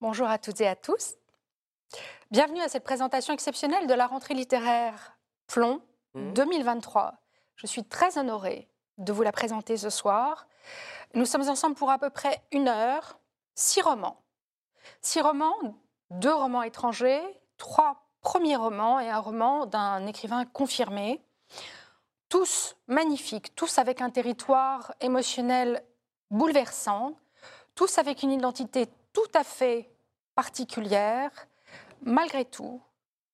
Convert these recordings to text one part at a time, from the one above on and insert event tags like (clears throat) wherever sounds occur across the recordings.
Bonjour à toutes et à tous. Bienvenue à cette présentation exceptionnelle de la rentrée littéraire Plomb 2023. Je suis très honorée de vous la présenter ce soir. Nous sommes ensemble pour à peu près une heure. Six romans. Six romans, deux romans étrangers, trois premiers romans et un roman d'un écrivain confirmé. Tous magnifiques, tous avec un territoire émotionnel bouleversant, tous avec une identité tout à fait particulière. Malgré tout,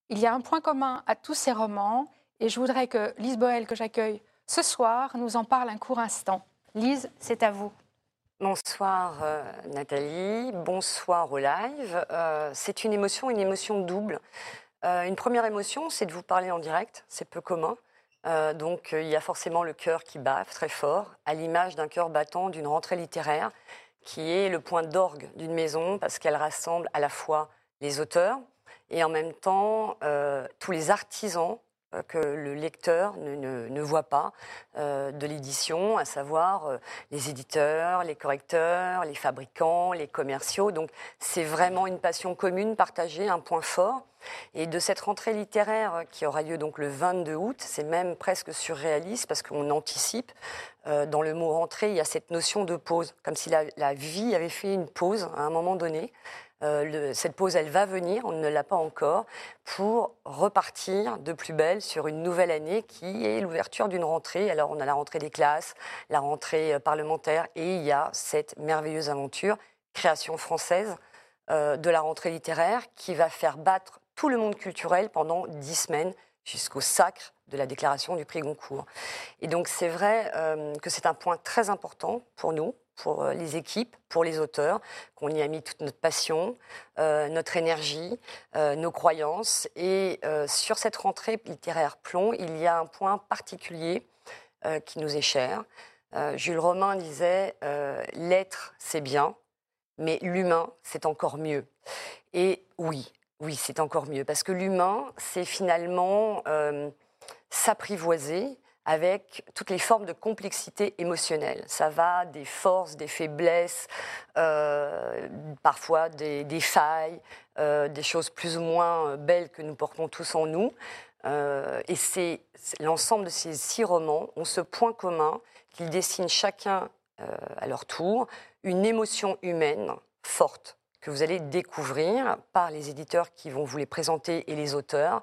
il y a un point commun à tous ces romans et je voudrais que Lise Boel, que j'accueille ce soir, nous en parle un court instant. Lise, c'est à vous. Bonsoir euh, Nathalie, bonsoir au live. Euh, c'est une émotion, une émotion double. Euh, une première émotion, c'est de vous parler en direct, c'est peu commun. donc il y a forcément le cœur qui bat très fort, à l'image d'un cœur battant d'une rentrée littéraire, qui est le point d'orgue d'une maison, parce qu'elle rassemble à la fois les auteurs et en même temps tous les artisans euh, que le lecteur ne, voit pas euh, de l'édition, à savoir euh, les éditeurs, les correcteurs, les fabricants, les commerciaux. Donc c'est vraiment une passion commune, partagée, un point fort. Et de cette rentrée littéraire qui aura lieu donc le 22 août, c'est même presque surréaliste parce qu'on anticipe. dans le mot rentrée, il y a cette notion de pause, comme si la vie avait fait une pause à un moment donné. Euh, cette pause, elle va venir, on ne l'a pas encore, pour repartir de plus belle sur une nouvelle année qui est l'ouverture d'une rentrée. Alors on a la rentrée des classes, la rentrée euh, parlementaire, et il y a cette merveilleuse aventure, création française euh, de la rentrée littéraire, qui va faire battre tout le monde culturel pendant dix semaines jusqu'au sacre de la déclaration du prix Goncourt. Et donc c'est vrai que c'est un point très important pour nous, pour euh, les équipes, pour les auteurs, qu'on y a mis toute notre passion, euh, notre énergie, euh, nos croyances. Et sur cette rentrée littéraire plomb, il y a un point particulier qui nous est cher. Jules Romain disait L'être, c'est bien, mais l'humain, c'est encore mieux. Et oui, oui, c'est encore mieux, parce que l'humain, c'est finalement s'apprivoiser, avec toutes les formes de complexité émotionnelle. Ça va des forces, des faiblesses, euh, parfois des, failles, euh, des choses plus ou moins belles que nous portons tous en nous. Euh, et c'est l'ensemble de ces six romans ont ce point commun qu'ils dessinent chacun à leur tour une émotion humaine forte que vous allez découvrir par les éditeurs qui vont vous les présenter et les auteurs.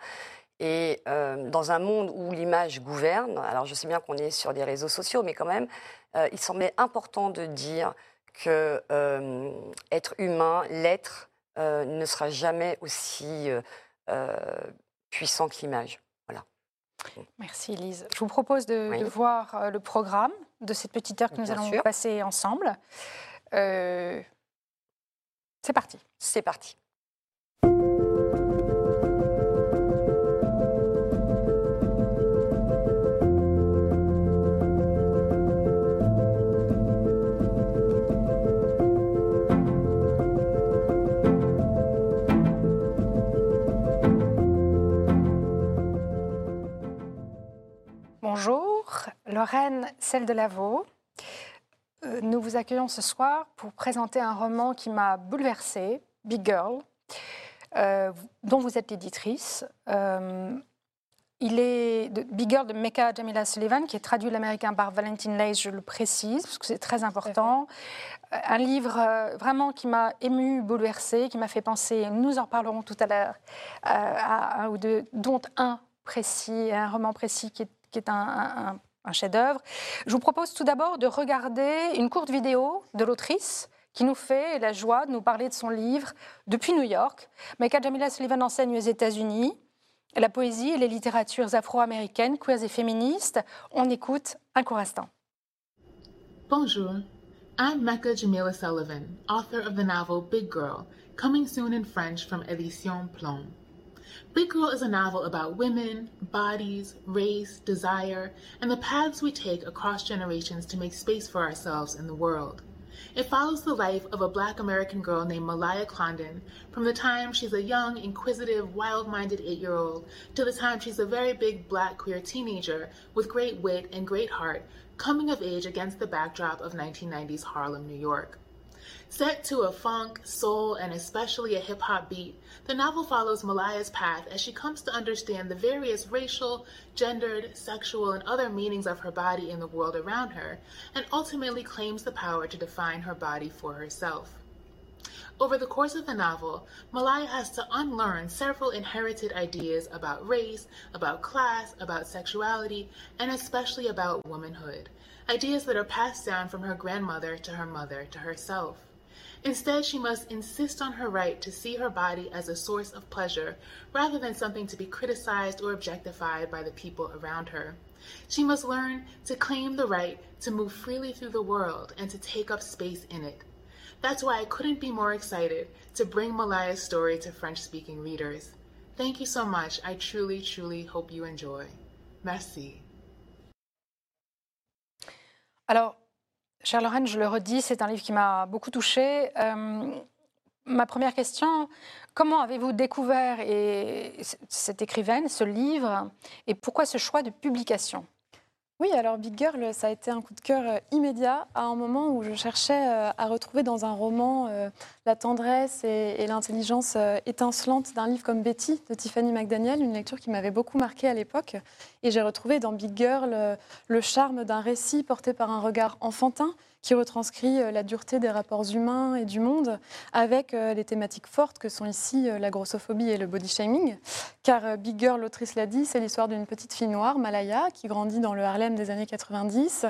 Et euh, dans un monde où l'image gouverne, alors je sais bien qu'on est sur des réseaux sociaux, mais quand même, euh, il semblait important de dire que euh, être humain, l'être, ne sera jamais aussi puissant que l'image. Voilà. Merci Lise. Je vous propose de, voir le programme de cette petite heure que nous allons passer ensemble. C'est parti. C'est parti. Lorraine Celle de Lavaux. Euh, nous vous accueillons ce soir pour présenter un roman qui m'a bouleversée, Big Girl, euh, dont vous êtes l'éditrice. Euh, il est de Big Girl de Mecca Jamila Sullivan, qui est traduit l'américain par Valentine Leys, je le précise, parce que c'est très important. Un livre vraiment qui m'a ému, bouleversé, qui m'a fait penser, nous en parlerons tout à l'heure, à un ou deux, dont un précis, un roman précis qui est, un un chef-d'œuvre. Je vous propose tout d'abord de regarder une courte vidéo de l'autrice qui nous fait la joie de nous parler de son livre depuis New York. Mecca Jamila Sullivan enseigne aux États-Unis la poésie et les littératures afro-américaines, queer et féministes. On écoute un court instant. Bonjour, I'm Mecca Jamila Sullivan, author of the novel Big Girl, coming soon in French from Édition Plomb. Big Girl is a novel about women, bodies, race, desire, and the paths we take across generations to make space for ourselves in the world. It follows the life of a black American girl named Malaya Condon from the time she's a young, inquisitive, wild minded eight year old to the time she's a very big black queer teenager with great wit and great heart coming of age against the backdrop of 1990s Harlem, New York. Set to a funk, soul, and especially a hip hop beat, the novel follows Malaya's path as she comes to understand the various racial, gendered, sexual, and other meanings of her body in the world around her, and ultimately claims the power to define her body for herself. Over the course of the novel, Malaya has to unlearn several inherited ideas about race, about class, about sexuality, and especially about womanhood. Ideas that are passed down from her grandmother to her mother to herself. Instead, she must insist on her right to see her body as a source of pleasure rather than something to be criticized or objectified by the people around her. She must learn to claim the right to move freely through the world and to take up space in it. That's why I couldn't be more excited to bring Malaya's story to French speaking readers. Thank you so much. I truly, truly hope you enjoy. Merci. Alors, Cher Lorraine, je le redis, c'est un livre qui m'a beaucoup touchée. Euh, ma première question, comment avez-vous découvert et, cette écrivaine, ce livre, et pourquoi ce choix de publication? Oui, alors Big Girl, ça a été un coup de cœur euh, immédiat à un moment où je cherchais euh, à retrouver dans un roman la tendresse et, l'intelligence étincelante d'un livre comme Betty de Tiffany McDaniel, une lecture qui m'avait beaucoup marqué à l'époque. Et j'ai retrouvé dans Big Girl le charme d'un récit porté par un regard enfantin qui retranscrit euh, la dureté des rapports humains et du monde, avec euh, des thématiques fortes que sont ici euh, la grossophobie et le body shaming. Car Big Girl, l'autrice l'a dit, c'est l'histoire d'une petite fille noire, Malaya, qui grandit dans le Harlem des années 90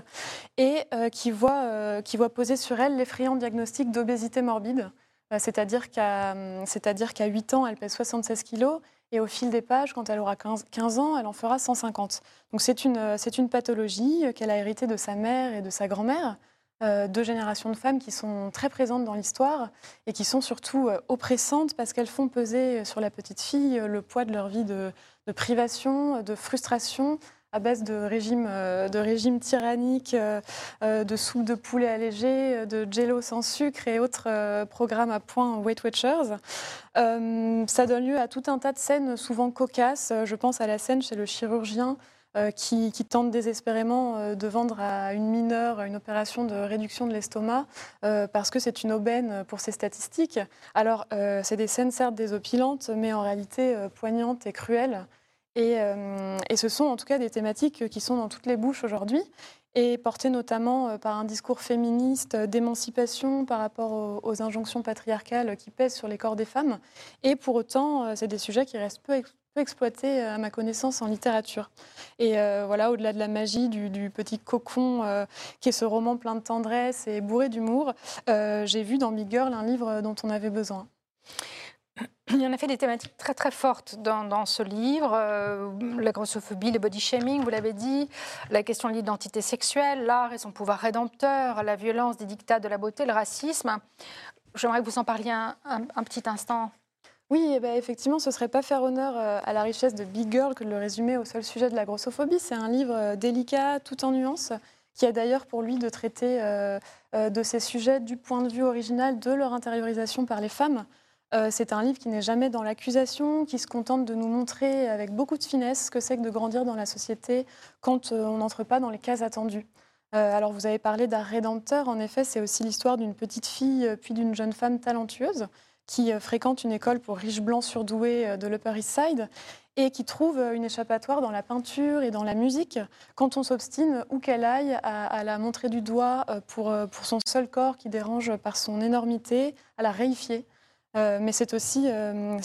et qui, voit, qui voit poser sur elle l'effrayant diagnostic d'obésité morbide. C'est-à-dire qu'à qu 8 ans, elle pèse 76 kilos et au fil des pages, quand elle aura 15, 15 ans, elle en fera 150. Donc c'est une, une pathologie qu'elle a héritée de sa mère et de sa grand-mère. Euh, deux générations de femmes qui sont très présentes dans l'histoire et qui sont surtout euh, oppressantes parce qu'elles font peser sur la petite fille euh, le poids de leur vie de, privation, de frustration à base de régimes de régime tyranniques, de soupe de poulet allégé, de jello sans sucre et autres programmes à point Weight Watchers. ça donne lieu à tout un tas de scènes souvent cocasses. Je pense à la scène chez le chirurgien euh, qui, tente désespérément euh, de vendre à une mineure une opération de réduction de l'estomac euh, parce que c'est une aubaine pour ses statistiques. Alors, c'est des scènes certes désopilantes, mais en réalité poignantes et cruelles. Et, ce sont en tout cas des thématiques qui sont dans toutes les bouches aujourd'hui et portées notamment par un discours féministe d'émancipation par rapport aux, injonctions patriarcales qui pèsent sur les corps des femmes. Et pour autant, c'est des sujets qui restent peu peu exploité euh, à ma connaissance en littérature. Et euh, voilà, au-delà de la magie du, petit cocon euh, qui est ce roman plein de tendresse et bourré d'humour, j'ai vu dans Big Girl un livre dont on avait besoin. Il y en a fait des thématiques très très fortes dans, ce livre, la grossophobie, le body shaming, vous l'avez dit, la question de l'identité sexuelle, l'art et son pouvoir rédempteur, la violence des dictats de la beauté, le racisme. J'aimerais que vous en parliez un petit instant. Oui, eh ben, effectivement, ce ne serait pas faire honneur euh, à la richesse de Big Girl que de le résumer au seul sujet de la grossophobie. C'est un livre euh, délicat, tout en nuances, qui a d'ailleurs pour lui de traiter euh, de ces sujets du point de vue original de leur intériorisation par les femmes. C'est un livre qui n'est jamais dans l'accusation, qui se contente de nous montrer avec beaucoup de finesse ce que c'est que de grandir dans la société quand on n'entre pas dans les cases attendues. Alors vous avez parlé d'art rédempteur, en effet c'est aussi l'histoire d'une petite fille puis d'une jeune femme talentueuse qui euh, fréquente une école pour riches blancs surdoués euh, de l'Upper East Side et qui trouve euh, une échappatoire dans la peinture et dans la musique quand on s'obstine, où qu'elle aille, à, la montrer du doigt pour, pour son seul corps qui dérange par son énormité, à la réifier. mais c'est aussi,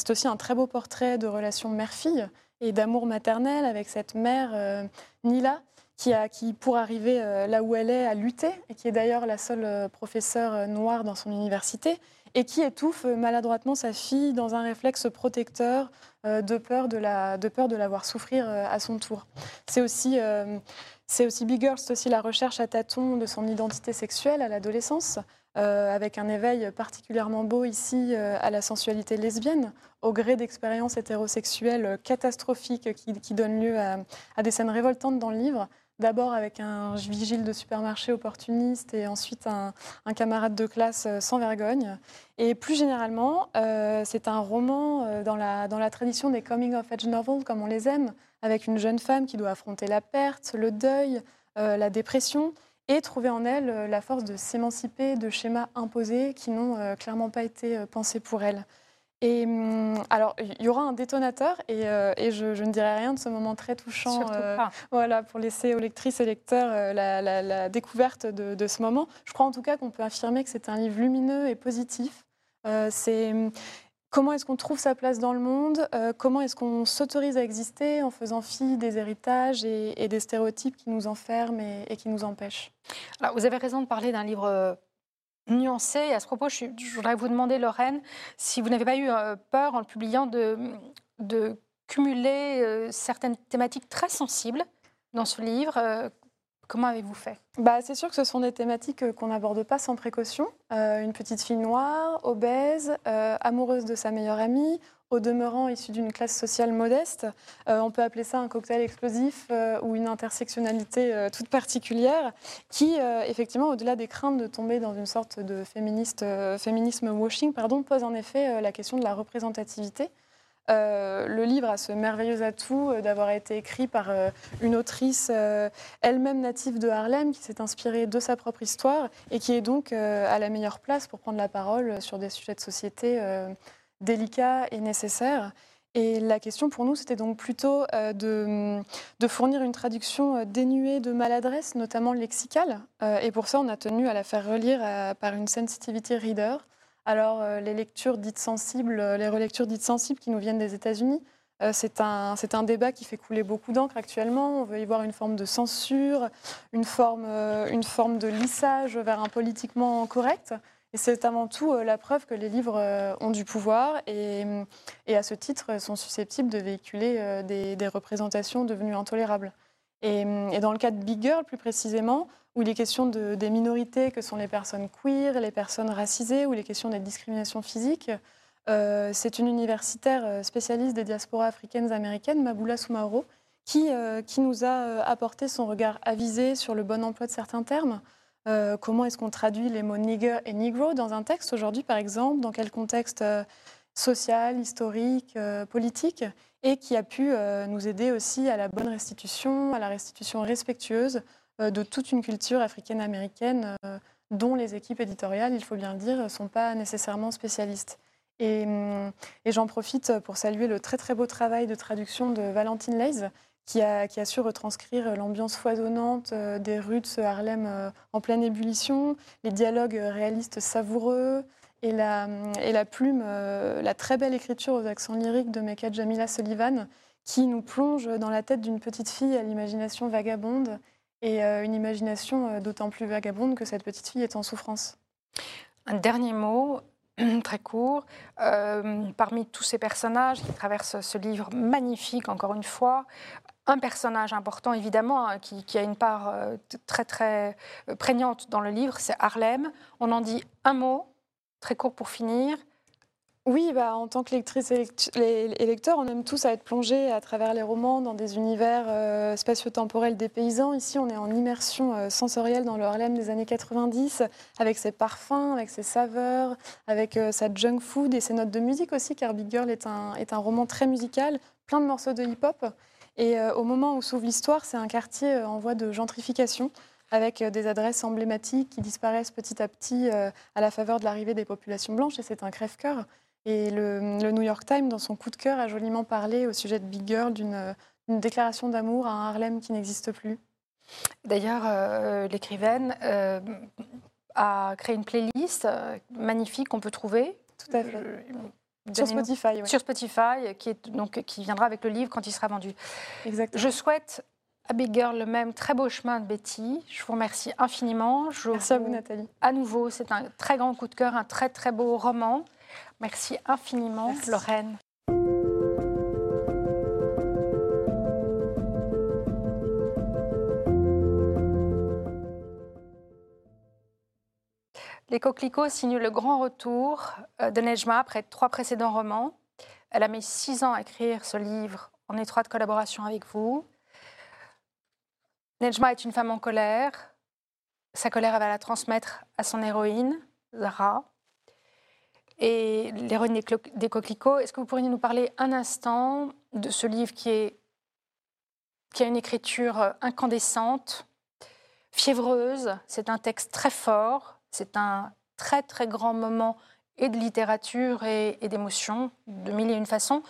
aussi un très beau portrait de relation mère-fille et d'amour maternel avec cette mère, Nila, qui, a, qui, pour arriver là où elle est, a lutté, et qui est d'ailleurs la seule professeure noire dans son université, et qui étouffe maladroitement sa fille dans un réflexe protecteur euh, de peur de la, voir souffrir euh, à son tour. C'est aussi euh, c'est aussi Big Girl, c'est aussi la recherche à tâtons de son identité sexuelle à l'adolescence, avec un éveil particulièrement beau ici à la sensualité lesbienne, au gré d'expériences hétérosexuelles catastrophiques qui, donnent lieu à, des scènes révoltantes dans le livre, D'abord avec un vigile de supermarché opportuniste et ensuite un, camarade de classe euh, sans vergogne. Et plus généralement, euh, c'est un roman euh, dans, la, dans la tradition des coming of age novels comme on les aime, avec une jeune femme qui doit affronter la perte, le deuil, la dépression et trouver en elle la force de s'émanciper de schémas imposés qui n'ont clairement pas été pensés pour elle. Et hum, alors, il y aura un détonateur, et, je, ne dirai rien de ce moment très touchant. voilà, pour laisser aux lectrices et lecteurs la, découverte de, de, ce moment. Je crois en tout cas qu'on peut affirmer que c'est un livre lumineux et positif. c'est hum, Comment est-ce qu'on trouve sa place dans le monde euh, Comment est-ce qu'on s'autorise à exister en faisant fi des héritages et, des stéréotypes qui nous enferment et, qui nous empêchent? Alors, Vous avez raison de parler d'un livre euh, nuancé. Et à ce propos, je, voudrais vous demander, Lorraine, si vous n'avez pas eu euh, peur en le publiant de, cumuler certaines thématiques très sensibles dans ce livre. Comment avez-vous fait? Bah, C'est sûr que ce sont des thématiques euh, qu'on n'aborde pas sans précaution. Euh, une petite fille noire, obèse, euh, amoureuse de sa meilleure amie, au demeurant issue d'une classe sociale modeste. on peut appeler ça un cocktail explosif ou une intersectionnalité toute particulière qui, effectivement, au-delà des craintes de tomber dans une sorte de féminisme washing, pose en effet la question de la représentativité. Euh, le livre a ce merveilleux atout euh, d'avoir été écrit par euh, une autrice elle-même native de Harlem qui s'est inspirée de sa propre histoire et qui est donc à la meilleure place pour prendre la parole sur des sujets de société délicats et nécessaires. Et la question pour nous, c'était donc plutôt de, de, fournir une traduction dénuée de maladresse, notamment lexicale. et pour ça, on a tenu à la faire relire par une sensitivity reader. Alors, euh, les lectures dites sensibles, euh, les relectures dites sensibles qui nous viennent des États-Unis, euh, c'est un, un, débat qui fait couler beaucoup d'encre actuellement. On veut y voir une forme de censure, une forme, une forme de lissage vers un politiquement correct. C'est avant tout la preuve que les livres ont du pouvoir et, à ce titre sont susceptibles de véhiculer des, représentations devenues intolérables. Et, et, dans le cas de Big Girl, plus précisément, où il est question de, des minorités que sont les personnes queer, les personnes racisées, ou les questions des discriminations physiques. Euh, c'est une universitaire euh, spécialiste des diasporas africaines américaines, Maboula Soumaoro, qui, euh, qui nous a apporté son regard avisé sur le bon emploi de certains termes. Comment est-ce qu'on traduit les mots nigger et negro dans un texte aujourd'hui, par exemple? Dans quel contexte social, historique, politique? Et qui a pu nous aider aussi à la bonne restitution, à la restitution respectueuse euh, de toute une culture africaine-américaine euh, dont les équipes éditoriales, il faut bien le dire, ne sont pas nécessairement spécialistes. Hum, et, j'en profite pour saluer le très très beau travail de traduction de Valentine Leys, qui a, su retranscrire l'ambiance foisonnante euh, des rues de ce Harlem en pleine ébullition, les dialogues réalistes savoureux et la, plume, la très belle écriture aux accents lyriques de Mecca Jamila Sullivan, qui nous plonge dans la tête d'une petite fille à l'imagination vagabonde et euh, une imagination euh, d'autant plus vagabonde que cette petite fille est en souffrance. Un dernier mot, (clears throat) très court. Euh, parmi tous ces personnages qui traversent ce livre magnifique, encore une fois, un personnage important, évidemment, hein, qui, a une part très, très prégnante dans le livre, c'est Harlem. On en dit un mot, très court pour finir. Oui, bah, en tant que lectrice et lecteur, on aime tous à être plongés à travers les romans dans des univers euh, spatio-temporels des paysans. Ici, on est en immersion euh, sensorielle dans le Harlem des années 90, avec ses parfums, avec ses saveurs, avec euh, sa junk food et ses notes de musique aussi, car Big Girl est un, est un roman très musical, plein de morceaux de hip-hop. Et au moment où s'ouvre l'histoire, c'est un quartier en voie de gentrification avec des adresses emblématiques qui disparaissent petit à petit à la faveur de l'arrivée des populations blanches, et c'est un crève-cœur. Et le, New York Times, dans son coup de cœur, a joliment parlé au sujet de Big Girl d'une déclaration d'amour à un Harlem qui n'existe plus. D'ailleurs, euh, l'écrivaine euh, a créé une playlist euh, magnifique qu'on peut trouver. Tout à fait. Sur Spotify, Sur Spotify, qui, est, donc, qui viendra avec le livre quand il sera vendu. Exactement. Je souhaite à Big Girl le même très beau chemin de Betty. Je vous remercie infiniment. Merci à vous, Nathalie. À nouveau, c'est un très grand coup de cœur, un très très beau roman. Merci infiniment, Lorraine. Les coquelicots signent le grand retour euh, de Nejma après trois précédents romans. Elle a mis six ans à écrire ce livre en étroite collaboration avec vous. Nejma est une femme en colère. Sa colère, elle va la transmettre à son héroïne, Zara et l'héroïne des coquelicots. Est-ce que vous pourriez nous parler un instant de ce livre qui, est, qui a une écriture incandescente, fiévreuse, c'est un texte très fort, c'est un très très grand moment et de littérature et, d'émotion, de mille et une façons.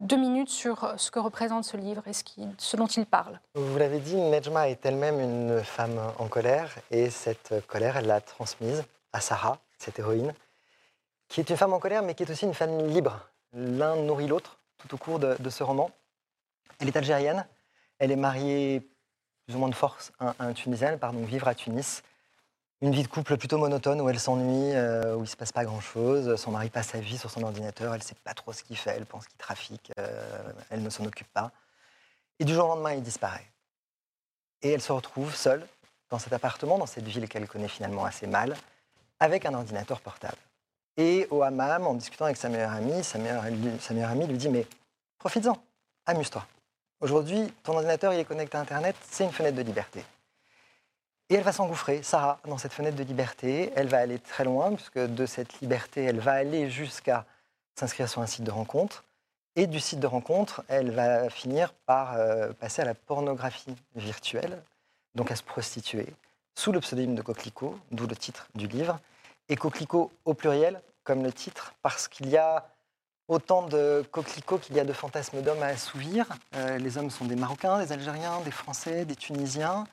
Deux minutes sur ce que représente ce livre et ce, dont il parle. Vous l'avez dit, Nejma est elle-même une femme en colère et cette colère, elle l'a transmise à Sarah, cette héroïne, qui est une femme en colère mais qui est aussi une femme libre. L'un nourrit l'autre tout au cours de, ce roman. Elle est algérienne, elle est mariée plus ou moins de force à un Tunisien, elle part donc vivre à Tunis une vie de couple plutôt monotone où elle s'ennuie, euh, où il ne se passe pas grand-chose. Son mari passe sa vie sur son ordinateur, elle ne sait pas trop ce qu'il fait, elle pense qu'il trafique, euh, elle ne s'en occupe pas. Et du jour au lendemain, il disparaît. Et elle se retrouve seule dans cet appartement, dans cette ville qu'elle connaît finalement assez mal, avec un ordinateur portable. Et au hammam, en discutant avec sa meilleure amie, sa meilleure, amie lui dit Mais profites-en, amuse-toi. Aujourd'hui, ton ordinateur est connecté à Internet, c'est une fenêtre de liberté. Et elle va s'engouffrer, Sarah, dans cette fenêtre de liberté. Elle va aller très loin, puisque de cette liberté, elle va aller jusqu'à s'inscrire sur un site de rencontre. Et du site de rencontre, elle va finir par euh, passer à la pornographie virtuelle, donc à se prostituer, sous le pseudonyme de Coquelicot, d'où le titre du livre. Et Coquelicot au pluriel, comme le titre, parce qu'il y a autant de coquelicots qu'il y a de fantasmes d'hommes à assouvir. Euh, les hommes sont des Marocains, des Algériens, des Français, des Tunisiens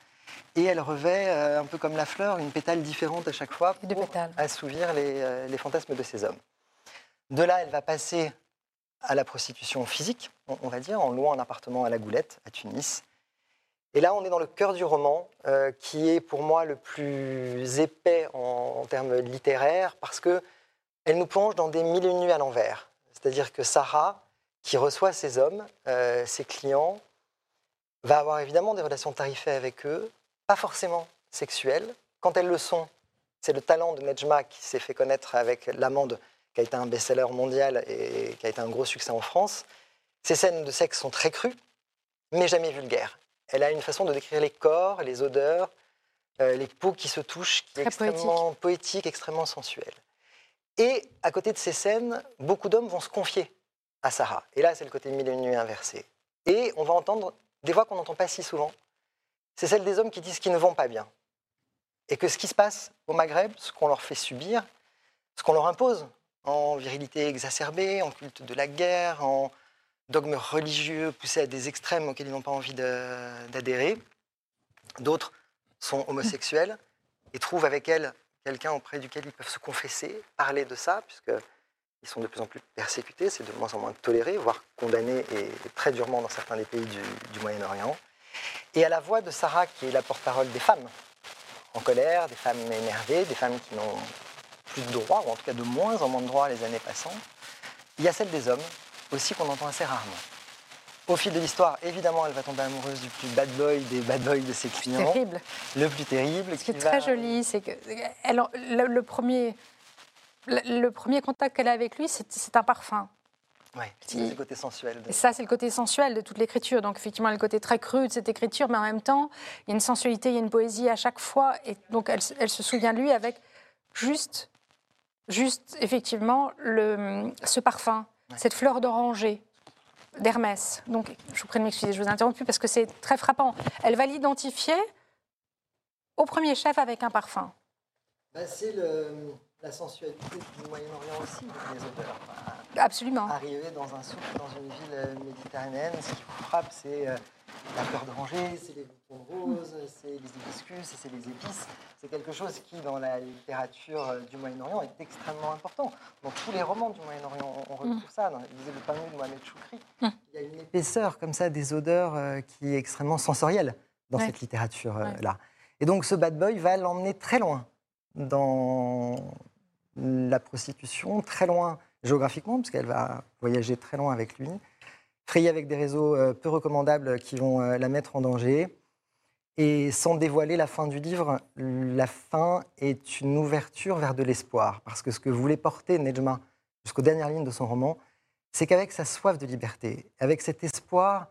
et elle revêt, euh, un peu comme la fleur, une pétale différente à chaque fois pour assouvir euh, les, fantasmes de ces hommes. De là, elle va passer à la prostitution physique, on, va dire, en louant un appartement à la Goulette, à Tunis. Et là, on est dans le cœur du roman, euh, qui est pour moi le plus épais en, termes littéraires, parce que elle nous plonge dans des mille et une nuits à l'envers. C'est-à-dire que Sarah, qui reçoit ses hommes, ses clients, va avoir évidemment des relations tarifées avec eux, pas forcément sexuelles. Quand elles le sont, c'est le talent de Nejma qui s'est fait connaître avec L'Amande, qui a été un best-seller mondial et qui a été un gros succès en France. Ces scènes de sexe sont très crues, mais jamais vulgaires. Elle a une façon de décrire les corps, les odeurs, euh, les peaux qui se touchent, qui est extrêmement poétique. extrêmement sensuelle. Et à côté de ces scènes, beaucoup d'hommes vont se confier à Sarah. Et là, c'est le côté mille et une nuits inversé. Et on va entendre des voix qu'on n'entend pas si souvent, c'est celle des hommes qui disent qu'ils ne vont pas bien. Et que ce qui se passe au Maghreb, ce qu'on leur fait subir, ce qu'on leur impose en virilité exacerbée, en culte de la guerre, en dogmes religieux poussés à des extrêmes auxquels ils n'ont pas envie d'adhérer. D'autres sont homosexuels et trouvent avec elles quelqu'un auprès duquel ils peuvent se confesser, parler de ça, puisqu'ils sont de plus en plus persécutés, c'est de moins en moins toléré, voire condamné et très durement dans certains des pays du Moyen-Orient et à la voix de Sarah, qui est la porte-parole des femmes en colère, des femmes énervées, des femmes qui n'ont plus de droits, ou en tout cas de moins en moins de droits les années passant. Il y a celle des hommes, aussi qu'on entend assez rarement. Au fil de l'histoire, évidemment, elle va tomber amoureuse du plus bad boy des bad boys de ses clients. Terrible. Le plus terrible. Ce qui est très joli, c'est que elle, le, premier, le premier contact qu'elle a avec lui, c'est un parfum. Oui, c'est le côté sensuel. Et ça, c'est le côté sensuel de toute l'écriture. Donc, effectivement, le côté très cru de cette écriture, mais en même temps, il y a une sensualité, il y a une poésie à chaque fois. Et donc, elle, se souvient de lui avec juste, juste effectivement, le, ce parfum, cette fleur d'oranger d'Hermès. Donc, je vous prie de m'excuser, je vous ai interrompu parce que c'est très frappant. Elle va l'identifier au premier chef avec un parfum. Bah, c'est la sensualité du Moyen-Orient aussi, les odeurs. Absolument. Arriver dans un souk, dans une ville euh, méditerranéenne, ce qui vous frappe, c'est euh, la fleur d'oranger, c'est les boutons roses, c'est les hibiscus, c'est les épices. C'est quelque chose qui, dans la littérature euh, du Moyen-Orient, est extrêmement important. Dans tous les romans du Moyen-Orient, on retrouve mm. ça. Dans le fameux de Mohamed Choukri, mm. il y a une épaisseur comme ça des odeurs qui est extrêmement sensorielle dans cette littérature-là. Et donc ce bad boy va l'emmener très loin dans la prostitution, très loin géographiquement, puisqu'elle va voyager très loin avec lui, frayer avec des réseaux euh, peu recommandables qui vont euh, la mettre en danger. Et sans dévoiler la fin du livre, la fin est une ouverture vers de l'espoir. Parce que ce que voulait porter Nejma jusqu'aux dernières lignes de son roman, c'est qu'avec sa soif de liberté, avec cet espoir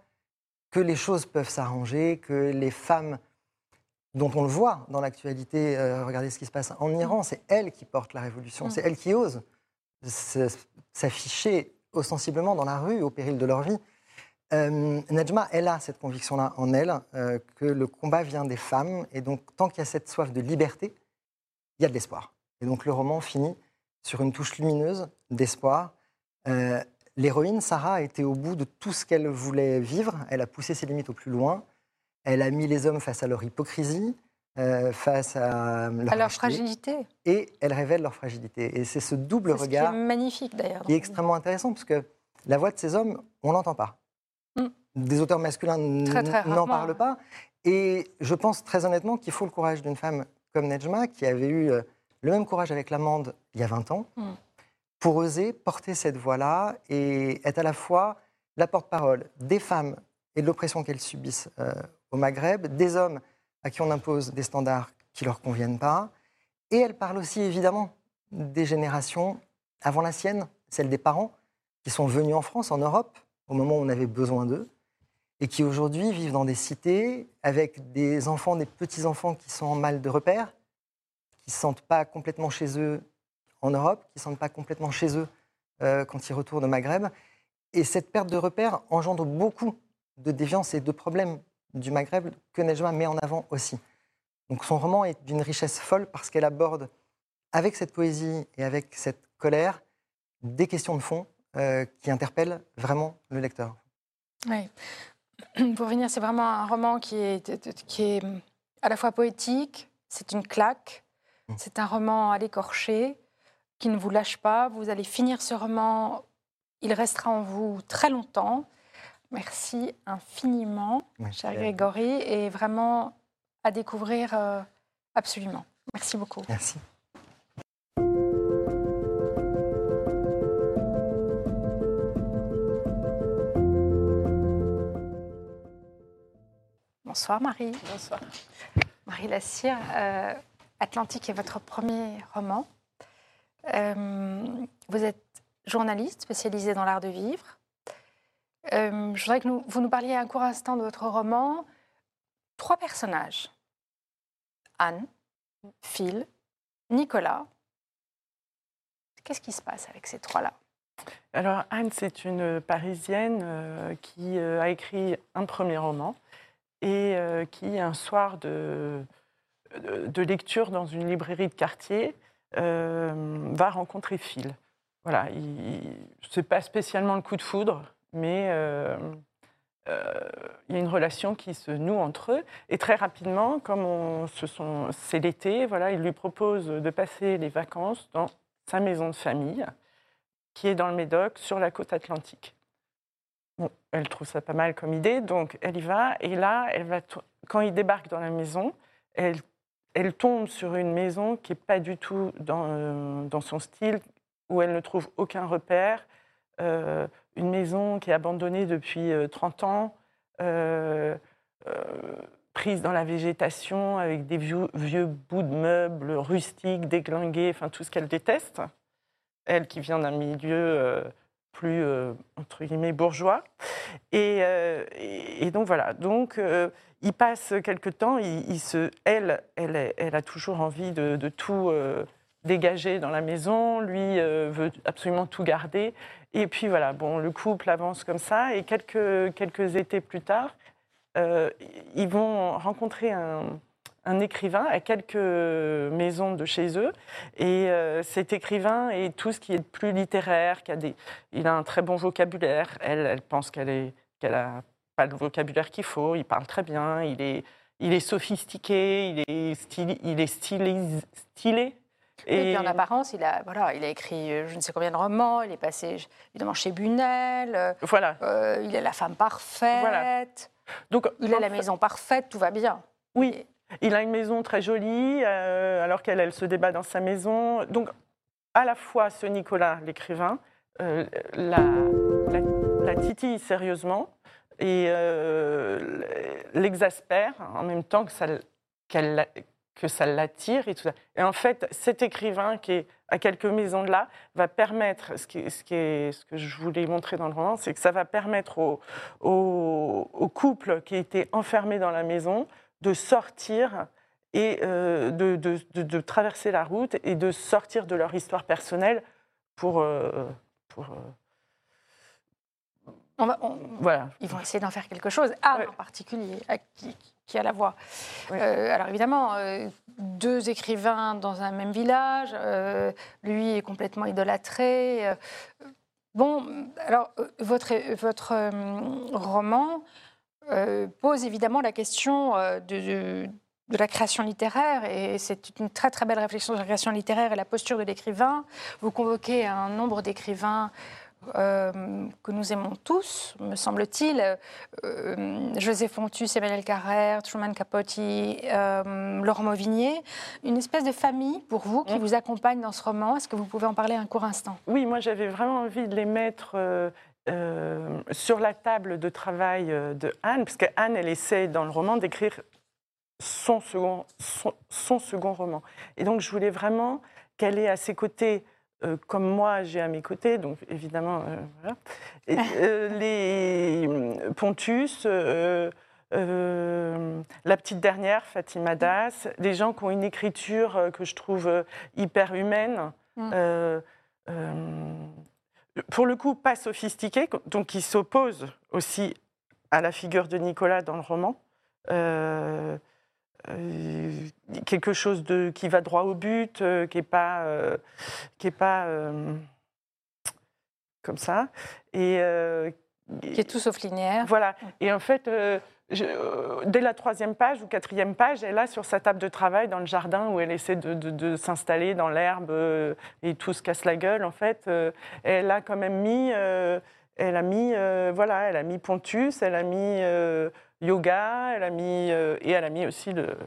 que les choses peuvent s'arranger, que les femmes dont on le voit dans l'actualité, euh, regardez ce qui se passe en Iran, c'est elles qui portent la révolution, mm. c'est elles qui osent s'afficher ostensiblement dans la rue au péril de leur vie. euh, Najma, elle a cette conviction-là en elle, euh, que le combat vient des femmes, et donc tant qu'il y a cette soif de liberté, il y a de l'espoir. Et donc le roman finit sur une touche lumineuse d'espoir. Euh, L'héroïne, Sarah, a été au bout de tout ce qu'elle voulait vivre, elle a poussé ses limites au plus loin, elle a mis les hommes face à leur hypocrisie, euh, face à leur, À leur fragilité. et elle révèle leur fragilité. Et c'est ce double ce qui regard est magnifique d'ailleurs. qui est extrêmement intéressant parce que la voix de ces hommes, on l'entend pas. Mm. Des auteurs masculins n'en parlent pas. Et je pense très honnêtement qu'il faut le courage d'une femme comme Nejma, qui avait eu euh, le même courage avec l'amende il y a 20 ans, Mm. pour oser porter cette voix-là et être à la fois la porte-parole des femmes et de l'oppression qu'elles subissent euh, au Maghreb, des hommes à qui on impose des standards qui leur conviennent pas. Et elle parle aussi évidemment des générations avant la sienne, celle des parents qui sont venus en France, en Europe, au moment où on avait besoin d'eux, et qui aujourd'hui vivent dans des cités avec des enfants, des petits-enfants qui sont en mal de repère, qui ne se sentent pas complètement chez eux en Europe, qui ne se sentent pas complètement chez eux euh, quand ils retournent au Maghreb. Et cette perte de repère engendre beaucoup de déviances et de problèmes du Maghreb que Nejma met en avant aussi. Donc son roman est d'une richesse folle parce qu'elle aborde, avec cette poésie et avec cette colère, des questions de fond euh, qui interpellent vraiment le lecteur. Oui. (clears throat) Pour finir, c'est vraiment un roman qui est, qui est à la fois poétique, c'est une claque, Mm. c'est un roman à l'écorcher, qui ne vous lâche pas. Vous allez finir ce roman, il restera en vous très longtemps. Merci infiniment, Merci cher. Grégory, et vraiment à découvrir euh, absolument. Merci beaucoup. Merci. Bonsoir Marie. Bonsoir. Marie Lassire, euh, Atlantique est votre premier roman. Euh, vous êtes journaliste spécialisée dans l'art de vivre. Je voudrais que vous nous parliez un court instant de votre roman. Trois personnages. Anne, Phil, Nicolas. Qu'est-ce qui se passe avec ces trois-là? Alors Anne, c'est une Parisienne euh, qui euh, a écrit un premier roman et euh, qui, un soir de, de- lecture dans une librairie de quartier, va rencontrer Phil. Voilà, ce n'est pas spécialement le coup de foudre, mais il y a une relation qui se noue entre eux. Et très rapidement, comme on, sont, c'est l'été, voilà, il lui propose de passer les vacances dans sa maison de famille qui est dans le Médoc, sur la côte atlantique. Bon, elle trouve ça pas mal comme idée, donc elle y va. Et là, elle va quand il débarque dans la maison, elle, elle tombe sur une maison qui n'est pas du tout dans, dans son style, où elle ne trouve aucun repère. Une maison qui est abandonnée depuis euh, 30 ans, euh, euh, prise dans la végétation, avec des vieux, vieux bouts de meubles rustiques, déglingués, enfin tout ce qu'elle déteste elle qui vient d'un milieu euh, plus, euh, entre guillemets, bourgeois. Et, euh, donc voilà, donc euh, il passe quelque temps, il, se, elle, elle, elle a toujours envie de, tout euh, dégager dans la maison, lui euh, veut absolument tout garder. Et puis voilà, bon, le couple avance comme ça, et quelques, quelques étés plus tard, euh, ils vont rencontrer un, écrivain à quelques maisons de chez eux. Et euh, cet écrivain est tout ce qui est de plus littéraire, qui des, il a un très bon vocabulaire. Elle, elle pense qu'elle qu'elle a pas le vocabulaire qu'il faut. Il parle très bien. Il est, il est sophistiqué. Il est stylé. Et puis en apparence, il a, voilà, il a écrit euh, je ne sais combien de romans, il est passé évidemment chez Bunel, euh, voilà. euh, il est la femme parfaite, Voilà. Donc, il a la fait- maison parfaite, tout va bien. Oui, il a une maison très jolie, euh, alors qu'elle, elle se débat dans sa maison. Donc, à la fois ce Nicolas, l'écrivain, euh, la, la, la titille sérieusement et l'exaspère en même temps que ça, qu'elle que ça l'attire et tout ça. Et en fait, cet écrivain qui est à quelques maisons de là va permettre, ce, qui, ce, qui est, ce que je voulais montrer dans le roman, c'est que ça va permettre au, au, au couple qui était enfermé dans la maison de sortir et euh, de, de, de- de traverser la route et de sortir de leur histoire personnelle pour, euh, pour, euh, On va, on- Voilà. ils vont essayer d'en faire quelque chose. Ouais. en particulier, à qui, qui a la voix. Euh, alors évidemment, euh, deux écrivains dans un même village, euh, lui est complètement idolâtré. bon, alors votre, votre roman pose évidemment la question de, de- de la création littéraire et c'est une très très belle réflexion sur la création littéraire et la posture de l'écrivain. Vous convoquez un nombre d'écrivains euh, que nous aimons tous, me semble-t-il. Euh, José Fontus, Emmanuel Carrère, Truman Capote, euh, Laurent Mauvignier. Une espèce de famille pour vous qui Mm. vous accompagne dans ce roman. Est-ce que vous pouvez en parler un court instant? Oui, moi j'avais vraiment envie de les mettre euh, euh, sur la table de travail de Anne, parce qu'Anne, elle essaie dans le roman d'écrire son second, son, son second roman. Et donc je voulais vraiment qu'elle ait à ses côtés, euh, comme moi j'ai à mes côtés, donc évidemment, euh, voilà, et, euh, les Pontus. la petite dernière, Fatima Das, des gens qui ont une écriture que je trouve hyper humaine, Mm. pour le coup pas sophistiquée, donc qui s'oppose aussi à la figure de Nicolas dans le roman. Euh, euh, quelque chose de, qui va droit au but, euh, qui n'est pas, euh, qui est pas euh, comme ça. Et, euh, Qui est tout sauf linéaire. voilà. Et en fait, euh, je- euh, dès la troisième page ou quatrième page, elle a sur sa table de travail dans le jardin où elle essaie de, de- de s'installer dans l'herbe euh, et tout se casse la gueule. En fait, euh, elle a quand même mis, euh, elle a mis, euh, voilà, elle a mis Pontus, elle a mis euh, yoga, elle a mis euh, et elle a mis aussi le,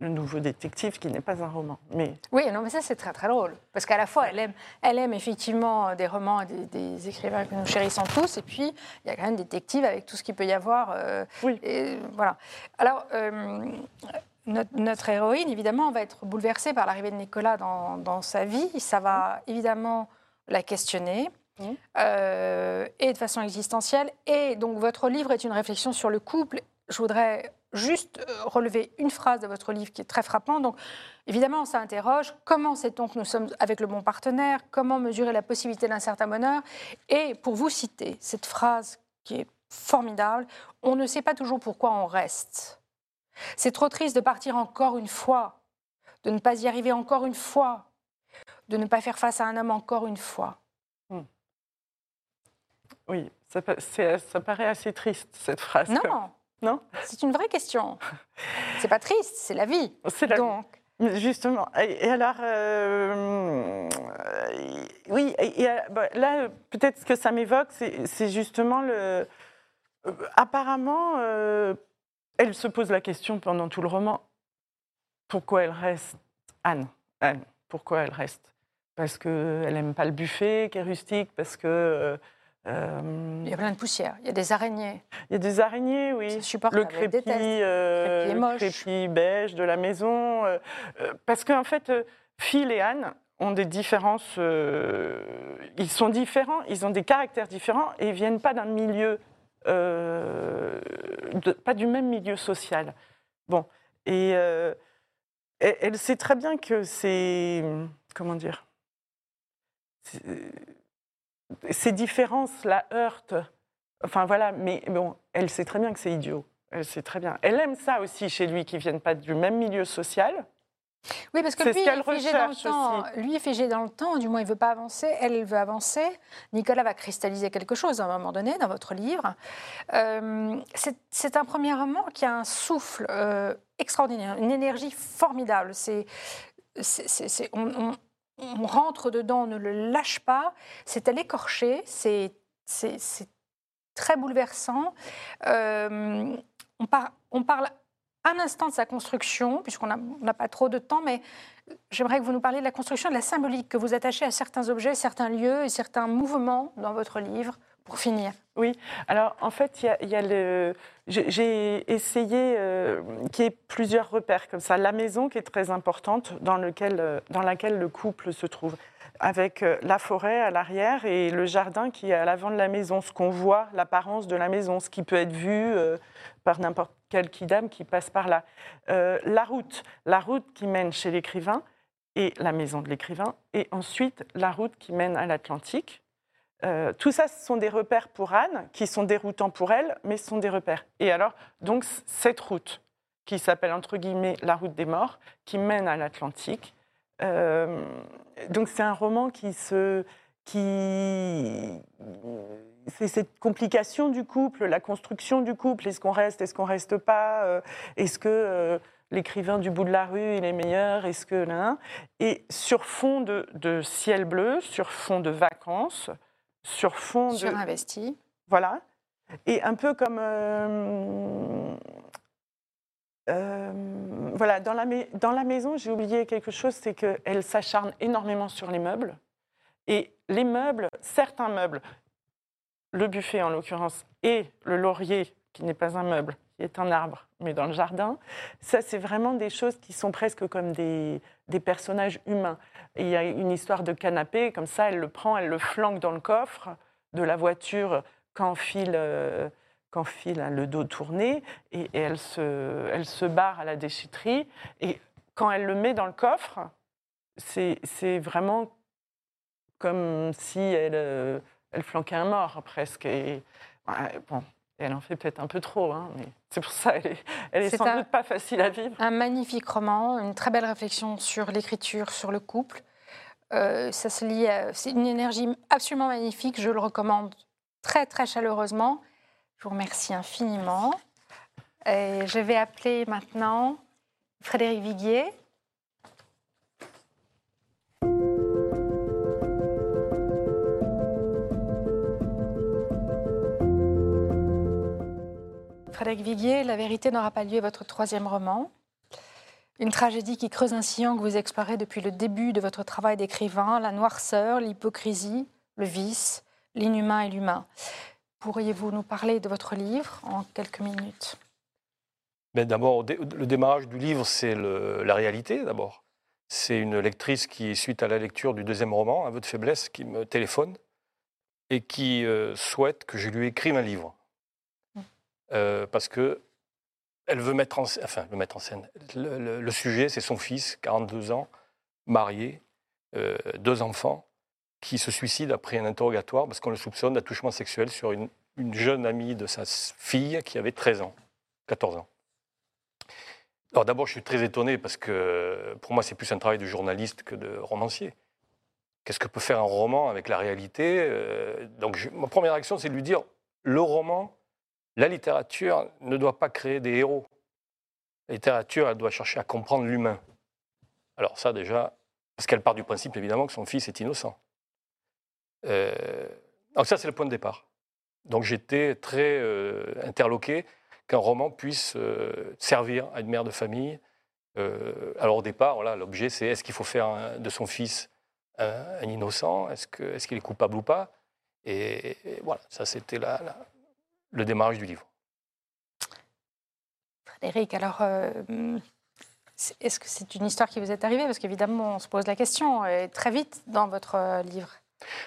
le nouveau détective qui n'est pas un roman, mais Oui, non, mais ça c'est très très drôle. Parce qu'à la fois, elle aime, elle aime effectivement des romans, et des, des écrivains que nous chérissons tous, et puis il y a quand même des détectives avec tout ce qu'il peut y avoir. euh, Oui. et voilà. Alors, euh, notre, notre héroïne, évidemment, va être bouleversée par l'arrivée de Nicolas dans, dans sa vie. Ça va évidemment la questionner. Mhm. euh, et de façon existentielle. Et donc, votre livre est une réflexion sur le couple. Je voudrais juste euh, relever une phrase de votre livre qui est très frappante. Donc, évidemment, ça interroge comment sait-on que nous sommes avec le bon partenaire? Comment mesurer la possibilité d'un certain bonheur? Et pour vous citer cette phrase qui est formidable, on ne sait pas toujours pourquoi on reste. C'est trop triste de partir encore une fois, de ne pas y arriver encore une fois, de ne pas faire face à un homme encore une fois. Oui, ça, paraît assez triste cette phrase. Non, Non? C'est une vraie question. C'est pas triste, c'est la vie. C'est la Donc, Justement. Et, alors, euh, oui, et, et, euh, bah, là, peut-être ce que ça m'évoque, c'est justement le. euh, apparemment, euh, elle se pose la question pendant tout le roman pourquoi elle reste Anne Anne, pourquoi elle reste? Parce qu'elle n'aime pas le buffet qui est rustique, parce que. euh, euh, il y a plein de poussière, il y a des araignées. il y a des araignées, oui. Le crépi, euh, Crépi moche. crépi beige de la maison. euh, euh, parce qu'en fait, Phil et Anne ont des différences. ils sont différents, ils ont des caractères différents et ils viennent pas d'un milieu, de- pas du même milieu social. Bon, et elle, elle sait très bien que c'est comment dire. Ces différences la heurtent. Enfin voilà, mais bon, elle sait très bien que c'est idiot. Elle sait très bien. Elle aime ça aussi chez lui, qui viennent pas du même milieu social. Oui, parce que lui, qu'elle est figé dans le temps. Lui est figé dans le temps, du moins il veut pas avancer, elle veut avancer. Nicolas va cristalliser quelque chose à un moment donné dans votre livre. Euh, c'est- un premier roman qui a un souffle euh, extraordinaire, une énergie formidable. C'est, on- on rentre dedans, on ne le lâche pas. C'est à l'écorcher, c'est, très bouleversant. Euh, on, on parle un instant de sa construction, puisqu'on n'a on n'a pas trop de temps, mais j'aimerais que vous nous parliez de la construction, de la symbolique que vous attachez à certains objets, certains lieux et certains mouvements dans votre livre, pour finir. Alors, en fait, il y a, le. J'ai essayé euh, qu'il y ait plusieurs repères comme ça. La maison qui est très importante, dans, lequel, euh, dans laquelle le couple se trouve, avec euh, la forêt à l'arrière et le jardin qui est à l'avant de la maison, ce qu'on voit, l'apparence de la maison, ce qui peut être vu par n'importe quel kidam qui passe par là. La route, la route qui mène chez l'écrivain et la maison de l'écrivain, et ensuite la route qui mène à l'Atlantique. Euh, tout ça, ce sont des repères pour Anne, qui sont déroutants pour elle, mais ce sont des repères. Et alors, donc, cette route, qui s'appelle entre guillemets La route des morts, qui mène à l'Atlantique. Euh, donc, c'est un roman qui se. Qui, c'est cette complication du couple, la construction du couple. Est-ce qu'on reste, est-ce qu'on reste pas euh, Est-ce que l'écrivain du bout de la rue, il est meilleur Est-ce que Et sur fond de, ciel bleu, sur fond de vacances, sur fond sur investi. Voilà. Et un peu comme. Euh, euh, voilà, dans la, dans la maison, j'ai oublié quelque chose, c'est qu'elle s'acharne énormément sur les meubles. Et les meubles, certains meubles, le buffet en l'occurrence, et le laurier, qui n'est pas un meuble, est un arbre, mais dans le jardin, ça, c'est vraiment des choses qui sont presque comme des, des personnages humains. il y a une histoire de canapé, comme ça, elle le prend, elle le flanque dans le coffre de la voiture quand file, euh, quand file le dos tourné, et, elle, se, elle se barre à la déchetterie. Et quand elle le met dans le coffre, c'est vraiment comme si elle, euh, elle flanquait un mort, presque. Bon, elle en fait peut-être un peu trop, hein, mais c'est pour ça elle est, elle est, sans doute pas facile à vivre. Un magnifique roman, une très belle réflexion sur l'écriture, sur le couple. Euh, ça se lit, c'est une énergie absolument magnifique. Je le recommande très très chaleureusement. Je vous remercie infiniment. Et je vais appeler maintenant Frédéric Viguier. Frédéric Viguier, La vérité n'aura pas lieu, votre troisième roman. Une tragédie qui creuse un sillon que vous explorez depuis le début de votre travail d'écrivain, la noirceur, l'hypocrisie, le vice, l'inhumain et l'humain. Pourriez-vous nous parler de votre livre en quelques minutes? Ben, D'abord, le démarrage du livre, c'est la réalité d'abord. C'est une lectrice qui, suite à la lecture du deuxième roman, Un vœu de faiblesse, qui me téléphone et qui euh, souhaite que je lui écrive un livre. Euh, parce que elle veut mettre en, enfin, le mettre en scène. Le, sujet, c'est son fils, 42 ans, marié, euh, deux enfants, qui se suicide après un interrogatoire parce qu'on le soupçonne d'attouchement sexuel sur une, jeune amie de sa fille qui avait 13 ans, 14 ans. Alors d'abord, je suis très étonné parce que pour moi, c'est plus un travail de journaliste que de romancier. Qu'est-ce que peut faire un roman avec la réalité? Euh, Donc, ma première action, c'est de lui dire le roman, la littérature ne doit pas créer des héros. La littérature, elle doit chercher à comprendre l'humain. Alors ça déjà, parce qu'elle part du principe évidemment que son fils est innocent. Euh, donc ça, c'est le point de départ. Donc j'étais très euh, interloqué qu'un roman puisse euh, servir à une mère de famille. alors au départ, voilà, l'objet, c'est est-ce qu'il faut faire de son fils un, innocent? Est-ce qu'il est, est, coupable ou pas? Et, voilà, ça c'était la, le démarrage du livre. Frédéric, alors, euh, est-ce que c'est une histoire qui vous est arrivée? Parce qu'évidemment, on se pose la question, et très vite dans votre euh, livre.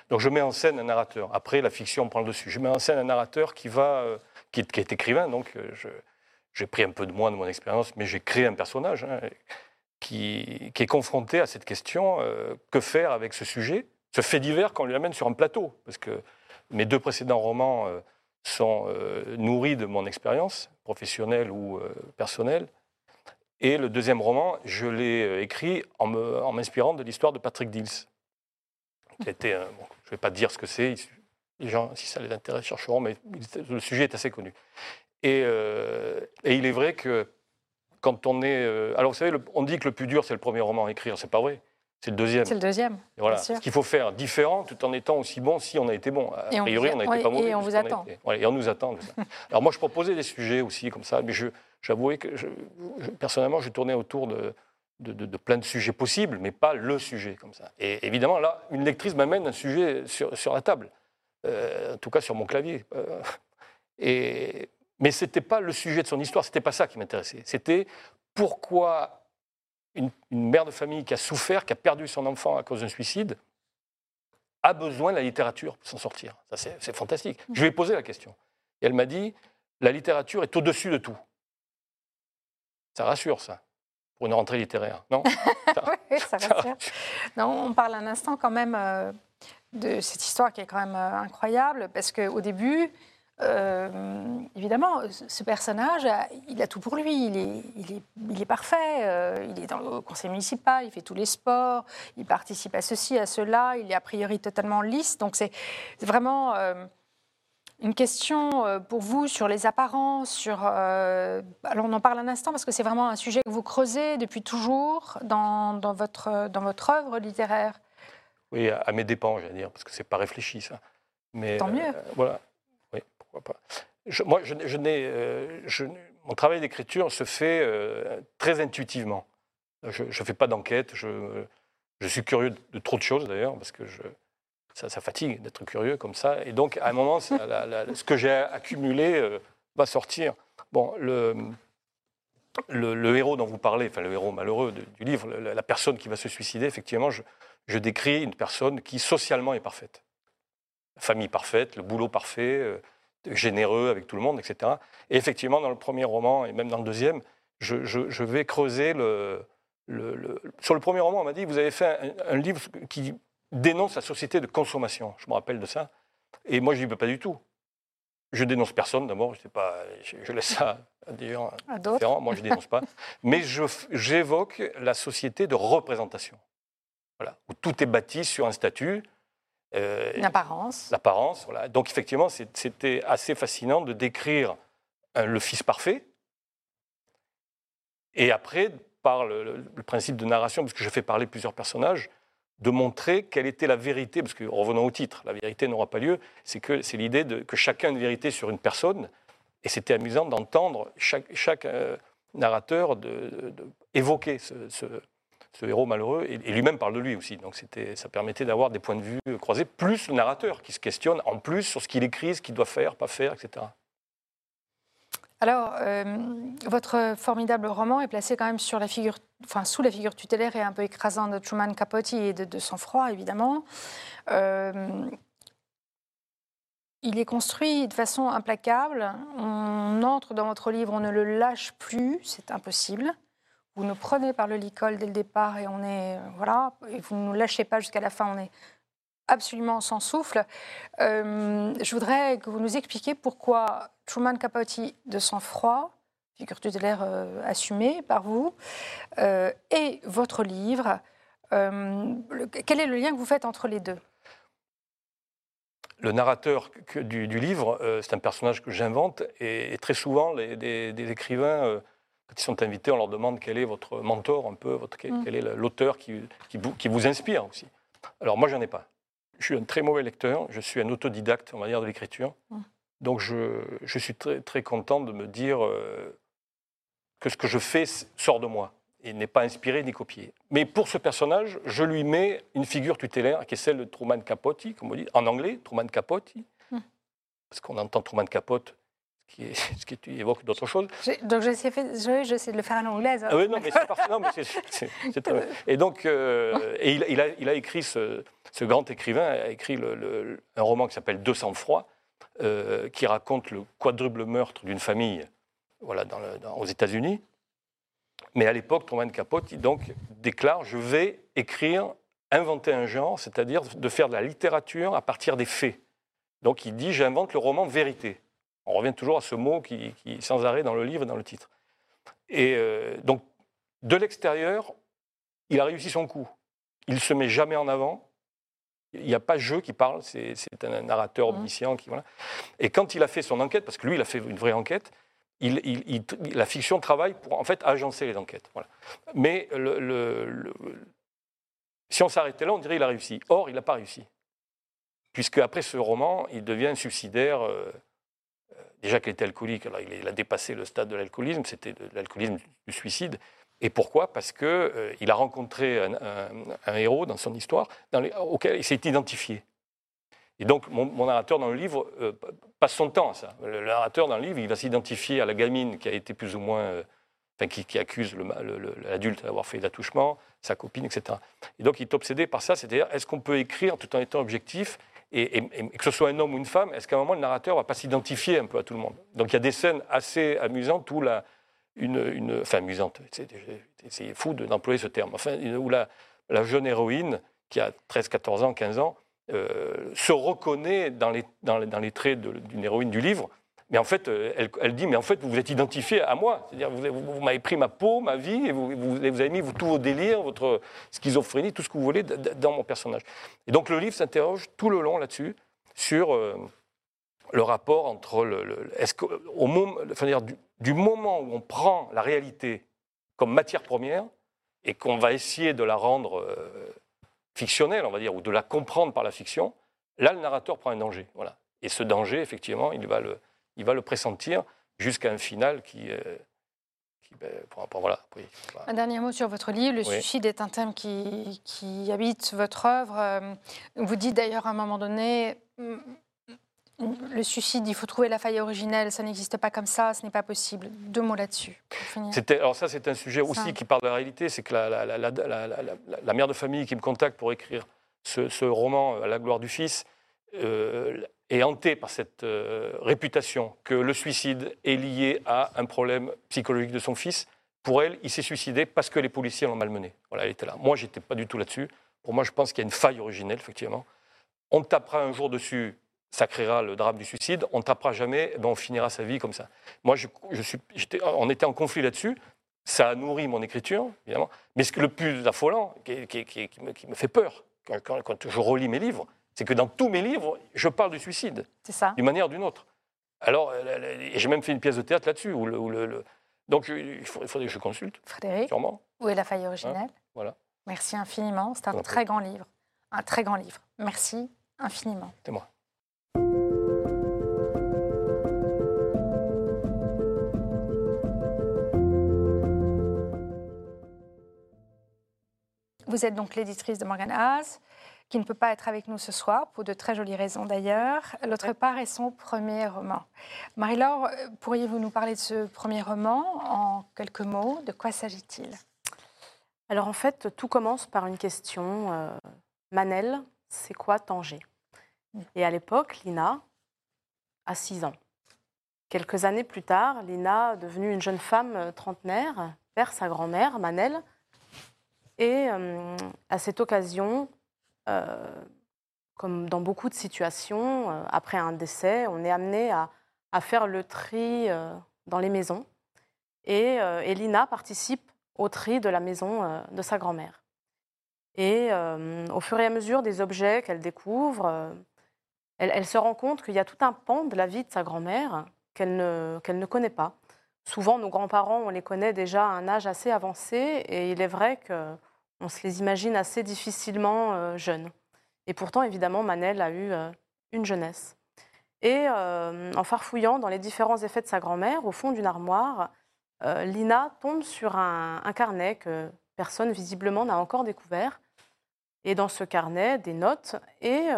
Donc je mets en scène un narrateur. Après, la fiction prend le dessus. Je mets en scène un narrateur qui, va, euh, qui, est, écrivain, donc j'ai pris un peu de moi de mon expérience, mais j'ai créé un personnage hein, qui, qui, est confronté à cette question que faire avec ce sujet, ce fait divers qu'on lui amène sur un plateau? Parce que mes deux précédents romans sont euh, nourris de mon expérience professionnelle ou euh, personnelle. Et le deuxième roman, je l'ai euh, écrit en m'inspirant de l'histoire de Patrick Dills. Je ne vais pas dire ce que c'est, les gens, si ça les intéresse, chercheront, mais le sujet est assez connu. Et, et il est vrai que quand on est... alors vous savez, on dit que le plus dur, c'est le premier roman à écrire, c'est pas vrai. C'est le deuxième. C'est le deuxième. voilà. Ce qu'il faut faire différent tout en étant aussi bon si on a été bon. A priori, on n'a été pas mauvais. Et on vous attend. et on nous attend. (laughs) Alors moi, je proposais des sujets aussi comme ça, mais j'avouais que personnellement, je tournais autour de, de, plein de sujets possibles, mais pas le sujet comme ça. Et évidemment, là, une lectrice m'amène un sujet sur, sur la table, euh, en tout cas sur mon clavier. Euh, et, mais ce n'était pas le sujet de son histoire, ce n'était pas ça qui m'intéressait. C'était pourquoi une, mère de famille qui a souffert, qui a perdu son enfant à cause d'un suicide, a besoin de la littérature pour s'en sortir. Ça, c'est fantastique. Je lui ai posé la question. Et elle m'a dit, la littérature est au-dessus de tout. Ça rassure, ça, pour une rentrée littéraire, non (laughs) Oui, (laughs) ça rassure. Non, on parle un instant quand même euh, de cette histoire qui est quand même euh, incroyable, parce qu'au début, euh, évidemment, ce personnage, il a tout pour lui. Il est, il est, il est parfait. euh, il est dans le conseil municipal, il fait tous les sports, il participe à ceci, à cela. Il est a priori totalement lisse. Donc c'est vraiment euh, une question euh, pour vous sur les apparences. Sur, euh, alors on en parle un instant parce que c'est vraiment un sujet que vous creusez depuis toujours dans, dans votre, dans votre œuvre littéraire. Oui, à, mes dépens, j'allais dire, parce que c'est pas réfléchi, ça. Mais, Tant mieux. euh, voilà. Moi, euh, mon travail d'écriture se fait euh, très intuitivement. Je ne fais pas d'enquête. Je, suis curieux de, trop de choses, d'ailleurs, parce que ça, fatigue d'être curieux comme ça. Et donc, à un moment, ce que j'ai accumulé euh, va sortir. Bon, le, héros dont vous parlez, enfin le héros malheureux du livre, la, personne qui va se suicider, effectivement, je, décris une personne qui socialement est parfaite. La famille parfaite, le boulot parfait, généreux avec tout le monde, etc. Et effectivement, dans le premier roman et même dans le deuxième, je, je- je vais creuser le, le- le- Sur le premier roman, on m'a dit, vous avez fait un, un livre qui dénonce la société de consommation. Je me rappelle de ça. Et moi, je dis, pas du tout. Je dénonce personne d'abord, je, pas, je, je laisse ça à des gens À d'autres. différents. Moi, je ne dénonce pas. (laughs) Mais j'évoque la société de représentation. Voilà, où tout est bâti sur un statut. Euh, Une apparence. l'apparence. Voilà. Donc effectivement, c'était assez fascinant de décrire un- le fils parfait. Et après, par le, principe de narration, parce que je fais parler plusieurs personnages, de montrer quelle était la vérité, parce que revenons au titre, la vérité n'aura pas lieu, c'est que c'est l'idée que chacun a une vérité sur une personne, et c'était amusant d'entendre chaque, chaque euh, narrateur de, de- de évoquer ce, ce- ce héros malheureux, et, lui-même parle de lui aussi. Donc ça permettait d'avoir des points de vue croisés, plus le narrateur qui se questionne en plus sur ce qu'il écrit, ce qu'il doit faire, pas faire, etc. Alors, euh, votre formidable roman est placé quand même sous la figure tutélaire et un peu écrasante de Truman Capote et de, de évidemment. Euh, il est construit de façon implacable. On entre dans votre livre, on ne le lâche plus, c'est impossible. Vous nous prenez par le licol dès le départ et on est, euh, voilà, vous ne nous lâchez pas jusqu'à la fin, on est absolument sans souffle. Euh, je voudrais que vous nous expliquiez pourquoi Truman Capote de sang-froid, figure tutélaire euh, assumée par vous, euh, et votre livre. quel est le lien que vous faites entre les deux? Le narrateur du, livre, c'est un personnage que j'invente, et, très souvent, les, écrivains, quand ils sont invités, on leur demande quel est votre mentor, un peu, votre, quel, Mm. quel est l'auteur qui, qui, vous, qui vous inspire aussi. Alors moi, j'en ai pas. Je suis un très mauvais lecteur, je suis un autodidacte, on va dire, de l'écriture. Mm. Donc je, je suis très, très content de me dire euh, que ce que je fais sort de moi et n'est pas inspiré ni copié. Mais pour ce personnage, je lui mets une figure tutélaire qui est celle de Truman Capote, comme on dit, en anglais, Truman Capote, Hmm. parce qu'on entend Truman Capote, qui, est, (laughs) ce d'autres choses. J'ai- Donc j'essaie je- de le faire à l'anglaise. Ah oui, non, mais c'est parfait. Non, mais. (laughs) Et donc, euh, et il, il a, il a écrit, ce, ce grand écrivain a écrit le- le- un roman qui s'appelle Deux sang-froid, euh, qui raconte le quadruple meurtre d'une famille voilà, dans le- dans- aux États-Unis. Mais à l'époque, Truman Capote il donc déclare Je vais écrire, inventer un genre, c'est-à-dire de faire de la littérature à partir des faits. Donc il dit J'invente le roman vérité. On revient toujours à ce mot qui, sans arrêt dans le livre et dans le titre. Et euh, donc, de l'extérieur, il a réussi son coup. Il ne se met jamais en avant. Il n'y a pas jeu qui parle, c'est un narrateur Mhm. omniscient. Qui, voilà. Et quand il a fait son enquête, parce que lui, il a fait une vraie enquête, il, il- il- la fiction travaille pour en fait agencer les enquêtes. Voilà. Mais le- le- le- si on s'arrêtait là, on dirait qu'il a réussi. Or, il n'a pas réussi. Puisque après ce roman, il devient un suicidaire. euh, déjà qu'il était alcoolique, alors il, a dépassé le stade de l'alcoolisme, c'était l'alcoolisme du suicide. Et pourquoi? Parce qu'il il a rencontré un, héros dans son histoire auquel il s'est identifié. Et donc, mon, narrateur dans le livre euh, passe son temps à ça. Le narrateur dans le livre, il va s'identifier à la gamine qui a été plus ou moins. euh, enfin, qui, qui accuse l'adulte d'avoir fait l'attouchement, sa copine, etc. Et donc, il est obsédé par ça, c'est-à-dire, est-ce qu'on peut écrire tout en étant objectif? Et, que ce soit un homme ou une femme, est-ce qu'à un moment, le narrateur ne va pas s'identifier un peu à tout le monde? Donc, il y a des scènes assez amusantes où la. C'est, fou de- d'employer ce terme, où la, jeune héroïne, qui a 13, 14 ans, 15 ans, euh, se reconnaît dans les, traits d'une héroïne du livre. Mais en fait, euh, elle, dit, mais en fait, vous vous êtes identifié à moi. C'est-à-dire, vous, m'avez pris ma peau, ma vie, et vous, avez mis tous vos délires, votre schizophrénie, tout ce que vous voulez dans mon personnage. Et donc, le livre s'interroge tout le long là-dessus, sur euh, le rapport entre le... le- est-ce que, au moment, enfin, dire, du, du moment où on prend la réalité comme matière première, et qu'on va essayer de la rendre euh, fictionnelle, on va dire, ou de la comprendre par la fiction, là, le narrateur prend un danger. Voilà. Et ce danger, effectivement, il va le, il va le pressentir jusqu'à un final qui. euh, qui, ben, pour- pour- voilà, oui, voilà. Un dernier mot sur votre livre. Le Oui. suicide est un thème qui, qui habite votre œuvre. Euh, Vous dites d'ailleurs à un moment donné, mm, le suicide, il faut trouver la faille originelle, ça n'existe pas comme ça, ce n'est pas possible. Deux mots là-dessus. alors ça, c'est un sujet aussi qui parle de la réalité. C'est que la, mère de famille qui me contacte pour écrire ce, ce roman, À la gloire du fils, euh, est hantée par cette euh, réputation que le suicide est lié à un problème psychologique de son fils. Pour elle, il s'est suicidé parce que les policiers l'ont malmené. Voilà, elle était là. Moi, j'étais pas du tout là-dessus. Pour moi, je pense qu'il y a une faille originelle, effectivement. On tapera un jour dessus, ça créera le drame du suicide. On tapera jamais, ben, on finira sa vie comme ça. Moi, je, suis, on était en conflit là-dessus. Ça a nourri mon écriture, évidemment. Mais ce que le plus affolant, qui, qui- me, fait peur quand je relis mes livres, c'est que dans tous mes livres, je parle du suicide, C'est ça. d'une manière ou d'une autre. Alors, euh, j'ai même fait une pièce de théâtre là-dessus. Où le, où le- le- Donc, il faut- il faudrait que je consulte, Frédéric, sûrement. où est la faille originelle Voilà. Merci infiniment. C'est un très grand livre. Un très grand livre. Merci infiniment. C'est moi. Vous êtes donc l'éditrice de Morgan Haas, qui ne peut pas être avec nous ce soir, pour de très jolies raisons d'ailleurs. L'autre part est son premier roman. Marie-Laure, pourriez-vous nous parler de ce premier roman en quelques mots? De quoi s'agit-il? Alors en fait, tout commence par une question. euh, Manel, c'est quoi Tanger? Et à l'époque, Lina a 6 ans. Quelques années plus tard, Lina, devenue une jeune femme euh, trentenaire, perd sa grand-mère, Manel. Et euh, à cette occasion, comme dans beaucoup de situations, euh, après un décès, on est amené à, faire le tri euh, dans les maisons. Et, euh, et Lina participe au tri de la maison euh, de sa grand-mère. Et euh, au fur et à mesure des objets qu'elle découvre, euh, elle, se rend compte qu'il y a tout un pan de la vie de sa grand-mère qu'elle ne, qu'elle ne connaît pas. Souvent, nos grands-parents, on les connaît déjà à un âge assez avancé, et il est vrai qu'on se les imagine assez difficilement euh, jeunes. Et pourtant, évidemment, Manel a eu euh, une jeunesse. Et euh, en farfouillant dans les différents effets de sa grand-mère, au fond d'une armoire, Lina tombe sur un, carnet que personne visiblement n'a encore découvert. Et dans ce carnet, des notes. Et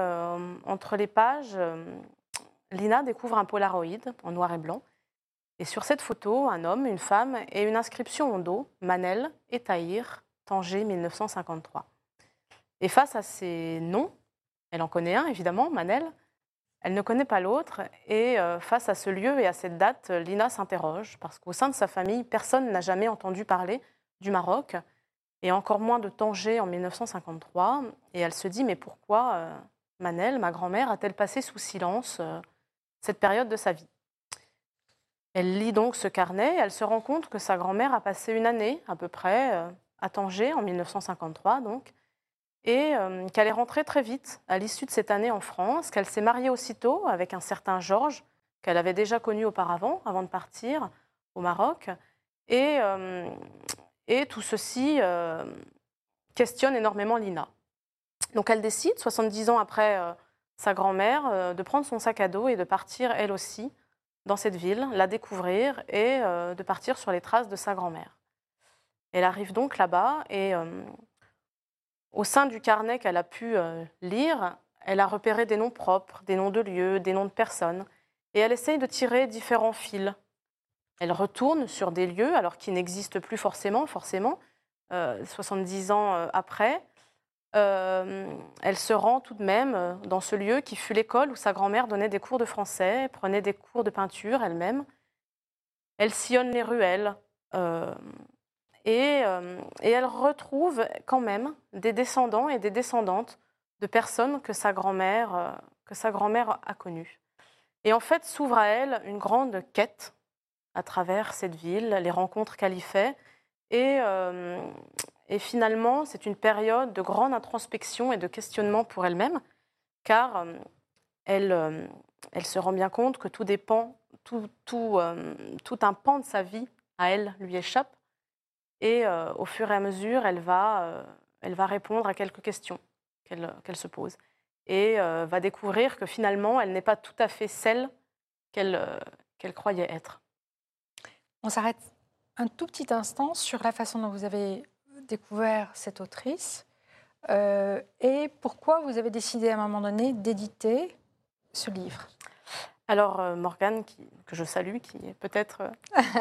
entre les pages, Lina découvre un polaroid en noir et blanc. Et sur cette photo, un homme, une femme et une inscription en dos, Manel et Tahir, Tanger 1953. Et face à ces noms, elle en connaît un évidemment, Manel, elle ne connaît pas l'autre. Et euh, face à ce lieu et à cette date, Lina s'interroge, parce qu'au sein de sa famille, personne n'a jamais entendu parler du Maroc, et encore moins de Tanger en 1953. Et elle se dit, mais pourquoi euh, Manel, ma grand-mère, a-t-elle passé sous silence euh, cette période de sa vie? Elle lit donc ce carnet et elle se rend compte que sa grand-mère a passé une année à peu près à Tanger en 1953, donc, et euh, qu'elle est rentrée très vite à l'issue de cette année en France, qu'elle s'est mariée aussitôt avec un certain Georges qu'elle avait déjà connu auparavant, avant de partir au Maroc. Et, euh, tout ceci euh, questionne énormément Lina. Donc elle décide, 70 ans après sa grand-mère, de prendre son sac à dos et de partir elle aussi dans cette ville, la découvrir et de partir sur les traces de sa grand-mère. Elle arrive donc là-bas et euh, au sein du carnet qu'elle a pu euh, lire, elle a repéré des noms propres, des noms de lieux, des noms de personnes, et elle essaye de tirer différents fils. Elle retourne sur des lieux, alors qui n'existent plus forcément, forcément, euh, 70 ans euh, après. Euh, elle se rend tout de même dans ce lieu qui fut l'école où sa grand-mère donnait des cours de français, prenait des cours de peinture elle-même. Elle sillonne les ruelles et, euh, et elle retrouve quand même des descendants et des descendantes de personnes que sa grand-mère euh, que sa grand-mère a connues. Et en fait, s'ouvre à elle une grande quête à travers cette ville, les rencontres qu'elle y fait. Et, euh, et finalement, c'est une période de grande introspection et de questionnement pour elle-même, car elle, elle se rend bien compte que tout dépend, tout un pan de sa vie à elle lui échappe. Et euh, au fur et à mesure, elle va, euh, elle va répondre à quelques questions qu'elle qu'elle se pose. Et euh, va découvrir que finalement, elle n'est pas tout à fait celle qu'elle qu'elle croyait être. On s'arrête un tout petit instant sur la façon dont vous avez découvert cette autrice et pourquoi vous avez décidé à un moment donné d'éditer ce livre? Alors, euh, Morgane, qui- que je salue, qui est peut-être euh,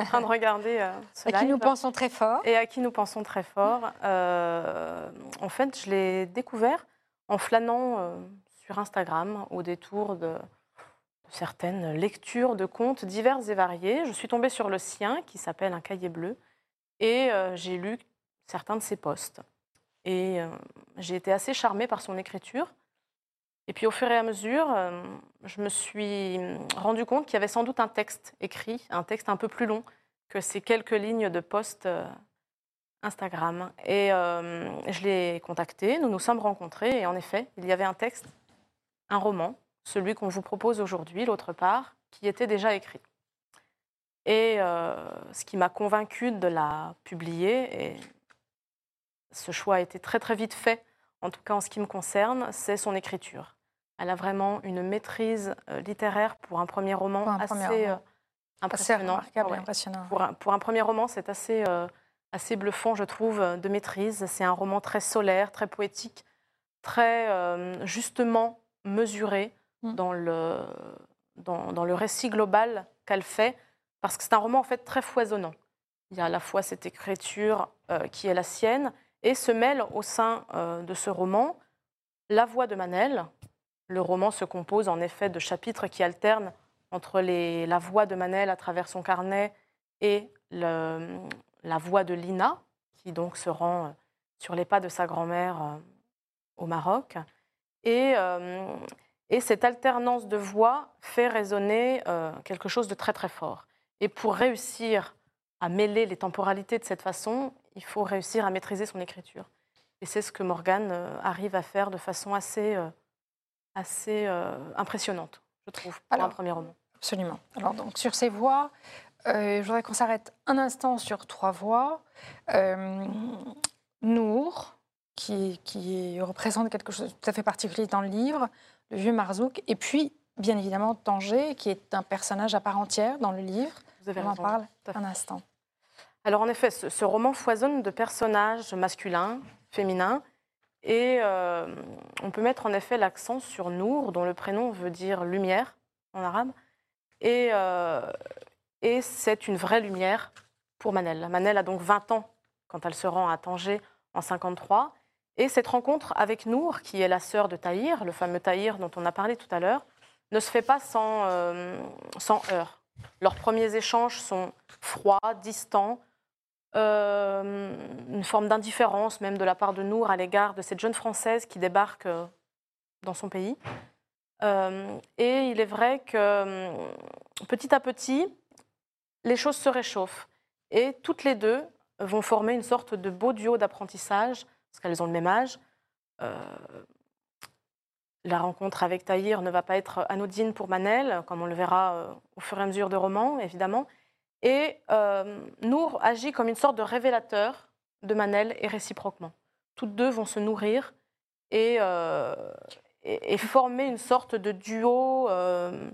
en train de (laughs) regarder euh, ce À qui nous pensons très fort. et à qui nous pensons très fort. Euh, en fait, je l'ai découvert en flânant euh, sur Instagram au détour de, certaines lectures de contes divers et variés. Je suis tombée sur le sien qui s'appelle Un cahier bleu et j'ai lu certains de ses posts. Et j'ai été assez charmée par son écriture. Et puis au fur et à mesure, euh, je me suis rendu compte qu'il y avait sans doute un texte écrit, un texte un peu plus long que ces quelques lignes de post euh, Instagram. Et euh, je l'ai contacté, nous nous sommes rencontrés, et en effet, il y avait un texte, un roman, celui qu'on vous propose aujourd'hui, l'autre part, qui était déjà écrit. Et ce qui m'a convaincue de la publier, et ce choix a été très très vite fait, en tout cas en ce qui me concerne, c'est son écriture. Elle a vraiment une maîtrise euh, littéraire pour un premier roman Pour un assez premier roman. euh, Assez impressionnant. Ouais. Pour un, pour un premier roman, c'est assez, euh, assez bluffant, je trouve, de maîtrise. C'est un roman très solaire, très poétique, très euh, justement mesuré Mm. dans, le, dans, dans le récit global qu'elle fait, parce que c'est un roman en fait très foisonnant. Il y a à la fois cette écriture euh, qui est la sienne, et se mêle au sein de ce roman la voix de Manel. Le roman se compose en effet de chapitres qui alternent entre la voix de Manel à travers son carnet et la voix de Lina, qui donc se rend euh, sur les pas de sa grand-mère euh, au Maroc. Et, euh, et cette alternance de voix fait résonner quelque chose de très très fort. Et pour réussir à mêler les temporalités de cette façon, il faut réussir à maîtriser son écriture. Et c'est ce que Morgane arrive à faire de façon assez, assez euh, impressionnante, je trouve, pour Alors, un premier roman. Absolument. Alors, donc, sur ces voix, euh, je voudrais qu'on s'arrête un instant sur trois voix. Euh, Nour, qui, qui représente quelque chose de tout à fait particulier dans le livre, le vieux Marzouk, et puis, bien évidemment, Tanger, qui est un personnage à part entière dans le livre. Vous avez On en parle un instant. Alors en effet, ce, ce roman foisonne de personnages masculins, féminins, et euh, on peut mettre en effet l'accent sur Nour, dont le prénom veut dire lumière en arabe, et, euh, c'est une vraie lumière pour Manel. Manel a donc 20 ans quand elle se rend à Tanger en 53, et cette rencontre avec Nour, qui est la sœur de Tahir, le fameux Tahir dont on a parlé tout à l'heure, ne se fait pas sans, euh, sans heurts. Leurs premiers échanges sont froids, distants, euh, une forme d'indifférence même de la part de Nour à l'égard de cette jeune Française qui débarque euh, dans son pays. Euh, et il est vrai que petit à petit, les choses se réchauffent. Et toutes les deux vont former une sorte de beau duo d'apprentissage, parce qu'elles ont le même âge. La rencontre avec Tahir ne va pas être anodine pour Manel, comme on le verra au fur et à mesure de roman, évidemment. Et euh, Nour agit comme une sorte de révélateur de Manel et réciproquement. Toutes deux vont se nourrir et, euh, et, et former une sorte de duo euh,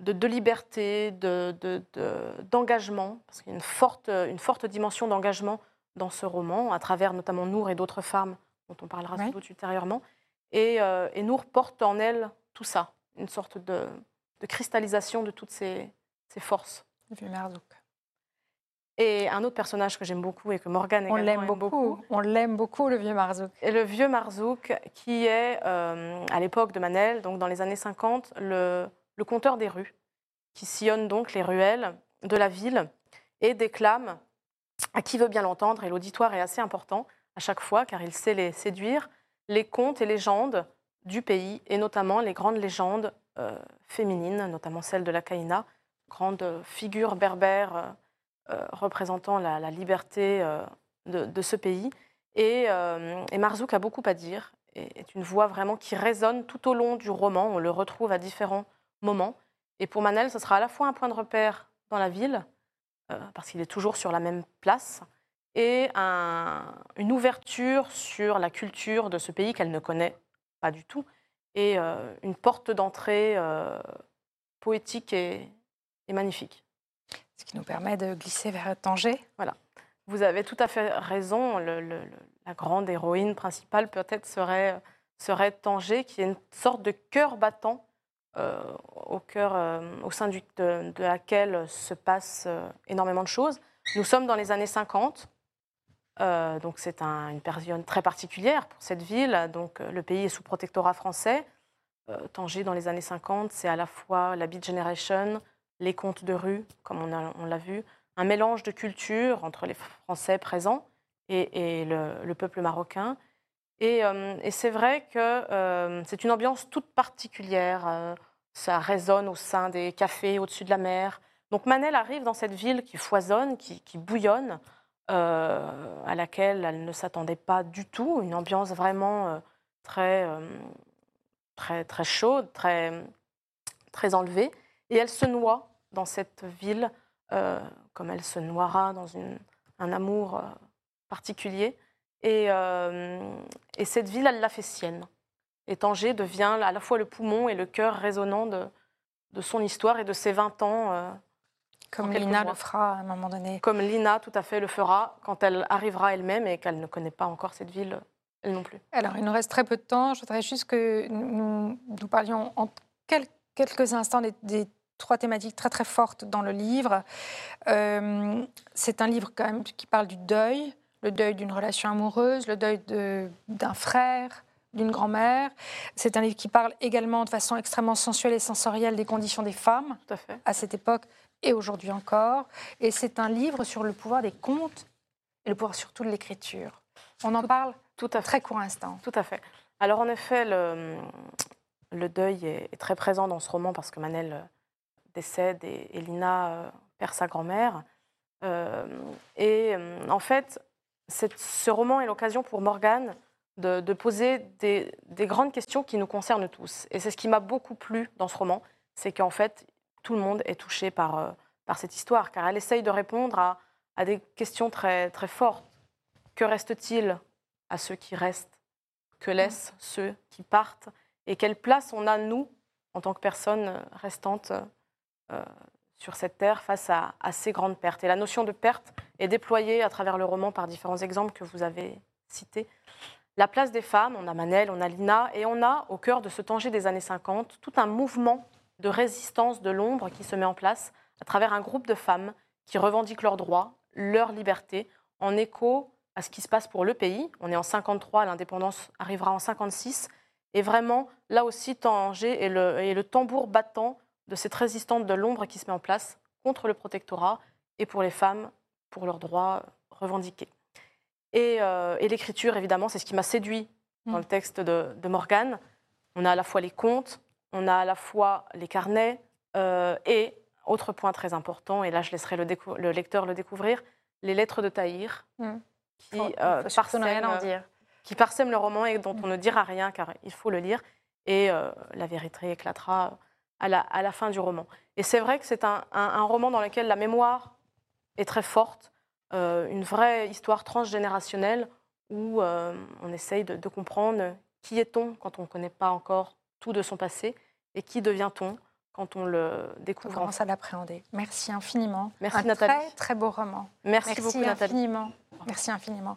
de, de liberté, de- de- de- d'engagement, parce qu'il y a une forte, une forte dimension d'engagement dans ce roman, à travers notamment Nour et d'autres femmes dont on parlera Ouais. sans doute ultérieurement. Et, euh, et Nour porte en elle tout ça, une sorte de, de cristallisation de toutes ces, ces forces. Le vieux Marzouk. Et un autre personnage que j'aime beaucoup et que Morgane On également l'aime aime beaucoup. On l'aime beaucoup, le vieux Marzouk. et le vieux Marzouk, qui est, euh, à l'époque de Manel, donc dans les années 50, le, le conteur des rues, qui sillonne donc les ruelles de la ville et déclame à qui veut bien l'entendre, et l'auditoire est assez important à chaque fois, car il sait les séduire, les contes et légendes du pays, et notamment les grandes légendes euh, féminines, notamment celle de la Caïna, grande figure berbère euh, euh, représentant la, liberté euh, de, ce pays. Et, Marzouk a beaucoup à dire, et est une voix vraiment qui résonne tout au long du roman, on le retrouve à différents moments. Et pour Manel, ce sera à la fois un point de repère dans la ville, parce qu'il est toujours sur la même place, et un- une ouverture sur la culture de ce pays qu'elle ne connaît pas du tout, et une porte d'entrée poétique et, et magnifique. Ce qui nous permet de glisser vers Tanger. Vous avez tout à fait raison. le- le- le- la grande héroïne principale peut-être serait, serait Tanger, qui est une sorte de cœur battant euh, au, cœur, euh, au sein du- de, de laquelle se passe euh, énormément de choses. Nous sommes dans les années 50. euh, donc c'est un- une période très particulière pour cette ville. Donc le pays est sous protectorat français. Tanger dans les années 50, c'est à la fois la Beat Generation, les contes de rue, comme on l'a vu, un mélange de cultures entre les Français présents et, le, le peuple marocain. Et, euh, c'est vrai que euh, c'est une ambiance toute particulière. euh, ça résonne au sein des cafés au-dessus de la mer. Donc Manel arrive dans cette ville qui foisonne, qui, bouillonne, à laquelle elle ne s'attendait pas du tout. Une ambiance vraiment très, très, très chaude, très, très enlevée. Et elle se noie dans cette ville euh, comme elle se noiera dans une- un amour euh, particulier. Et, euh, et cette ville, elle l'a fait sienne. Et Tanger devient à la fois le poumon et le cœur résonnant de, de son histoire et de ses 20 ans, Comme Lina mois. le fera à un moment donné. comme Lina tout à fait le fera quand elle arrivera elle-même et qu'elle ne connaît pas encore cette ville, elle non plus. Alors, il nous reste très peu de temps. Je voudrais juste que nous, nous parlions en quel- quelques instants des, des trois thématiques très très fortes dans le livre. Euh, c'est un livre quand même qui parle du deuil, le deuil d'une relation amoureuse, le deuil de- d'un frère, d'une grand-mère. C'est un livre qui parle également de façon extrêmement sensuelle et sensorielle des conditions des femmes Tout à fait. à cette époque et aujourd'hui encore. Et c'est un livre sur le pouvoir des contes et le pouvoir surtout de l'écriture. On en parle Tout à très court instant. Tout à fait. Alors en effet, le, le deuil est, est très présent dans ce roman parce que Manel décède et, et Lina euh, perd sa grand-mère. Euh, et euh, en fait, ce roman est l'occasion pour Morgane de, poser des, des grandes questions qui nous concernent tous. Et c'est ce qui m'a beaucoup plu dans ce roman, c'est qu'en fait, tout le monde est touché par, par cette histoire, car elle essaye de répondre à, à des questions très, très fortes. Que reste-t-il à ceux qui restent? Que laissent ceux qui partent? Et quelle place on a, nous, en tant que personnes restantes sur cette terre face à, ces grandes pertes Et la notion de perte est déployée à travers le roman par différents exemples que vous avez cités. La place des femmes, on a Manel, on a Lina, et on a, au cœur de ce Tanger des années 50, tout un mouvement de résistance de l'ombre qui se met en place à travers un groupe de femmes qui revendiquent leurs droits, leur liberté, en écho à ce qui se passe pour le pays. On est en 53, l'indépendance arrivera en 56. Et vraiment, là aussi, Tanger est le tambour battant de cette résistance de l'ombre qui se met en place contre le protectorat et pour les femmes, pour leurs droits revendiqués. Et, euh, et l'écriture, évidemment, c'est ce qui m'a séduit dans Mm. le texte de, de Morgane. On a à la fois les contes, on a à la fois les carnets, euh, et, autre point très important, et là je laisserai le, lecteur le découvrir, les lettres de Taïr, Mm. qui, euh, parsèment- dire. qui le roman et dont on ne dira rien car il faut le lire. Et euh, la vérité éclatera à la, à la fin du roman. Et c'est vrai que c'est un, un- un roman dans lequel la mémoire est très forte, euh, une vraie histoire transgénérationnelle où euh, on essaye de, de comprendre qui est-on quand on ne connaît pas encore tout de son passé et qui devient-on quand on le On découvre. commence enfin. à l'appréhender. Merci infiniment. Merci, un Nathalie. très très beau roman. Merci, Merci, beaucoup Nathalie. infiniment. Merci infiniment.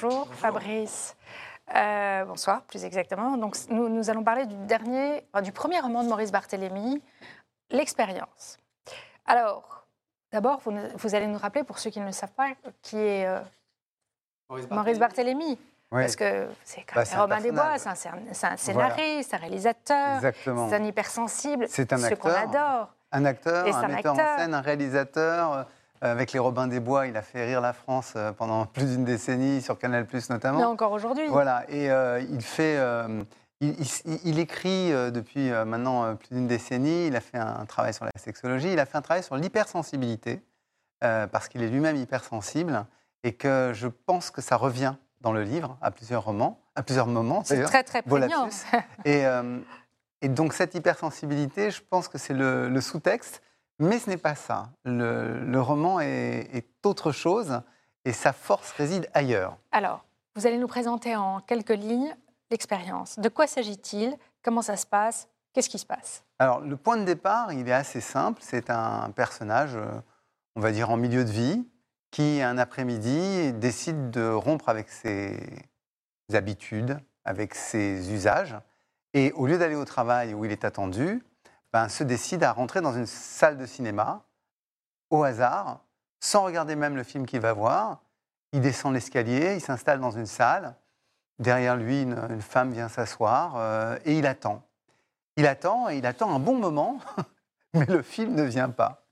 Bonjour Fabrice. Euh, bonsoir, plus exactement. Donc, nous, nous allons parler du dernier, enfin, du premier roman de Maurice Barthélémy, L'expérience. Alors, d'abord, vous, allez nous rappeler, pour ceux qui ne le savent pas, qui est euh, Maurice Barthélémy. Oui, Parce que c'est quand Bah, même c'est un personnage. c'est un, c'est un scénariste, un réalisateur, c'est un hypersensible, C'est un ce qu'on adore. Un acteur, Et un un metteur en acteur. scène, un réalisateur. Euh, avec les Robins des Bois, il a fait rire la France euh, pendant plus d'une décennie, sur Canal notamment. Mais encore aujourd'hui. Voilà, et euh, il fait. euh, il, il- il écrit depuis maintenant plus d'une décennie. Il a fait un travail sur la sexologie. Il a fait un travail sur l'hypersensibilité, euh, parce qu'il est lui-même hypersensible, et que je pense que ça revient dans le livre à plusieurs romans, à plusieurs moments. C'est très, très prégnant. Et, et donc cette hypersensibilité, je pense que c'est le, le sous-texte, mais ce n'est pas ça. Le, le roman est, est autre chose, et sa force réside ailleurs. Alors, vous allez nous présenter en quelques lignes l'expérience. De quoi s'agit-il? Comment ça se passe? Qu'est-ce qui se passe? Alors, le point de départ, il est assez simple. C'est un personnage, euh, on va dire, en milieu de vie, qui, un après-midi, décide de rompre avec ses habitudes, avec ses usages. Et au lieu d'aller au travail où il est attendu, ben, se décide à rentrer dans une salle de cinéma, au hasard, sans regarder même le film qu'il va voir. Il descend l'escalier, il s'installe dans une salle. Derrière lui, une, femme vient s'asseoir euh, et il attend. Il attend et il attend un bon moment, (laughs) mais le film ne vient pas.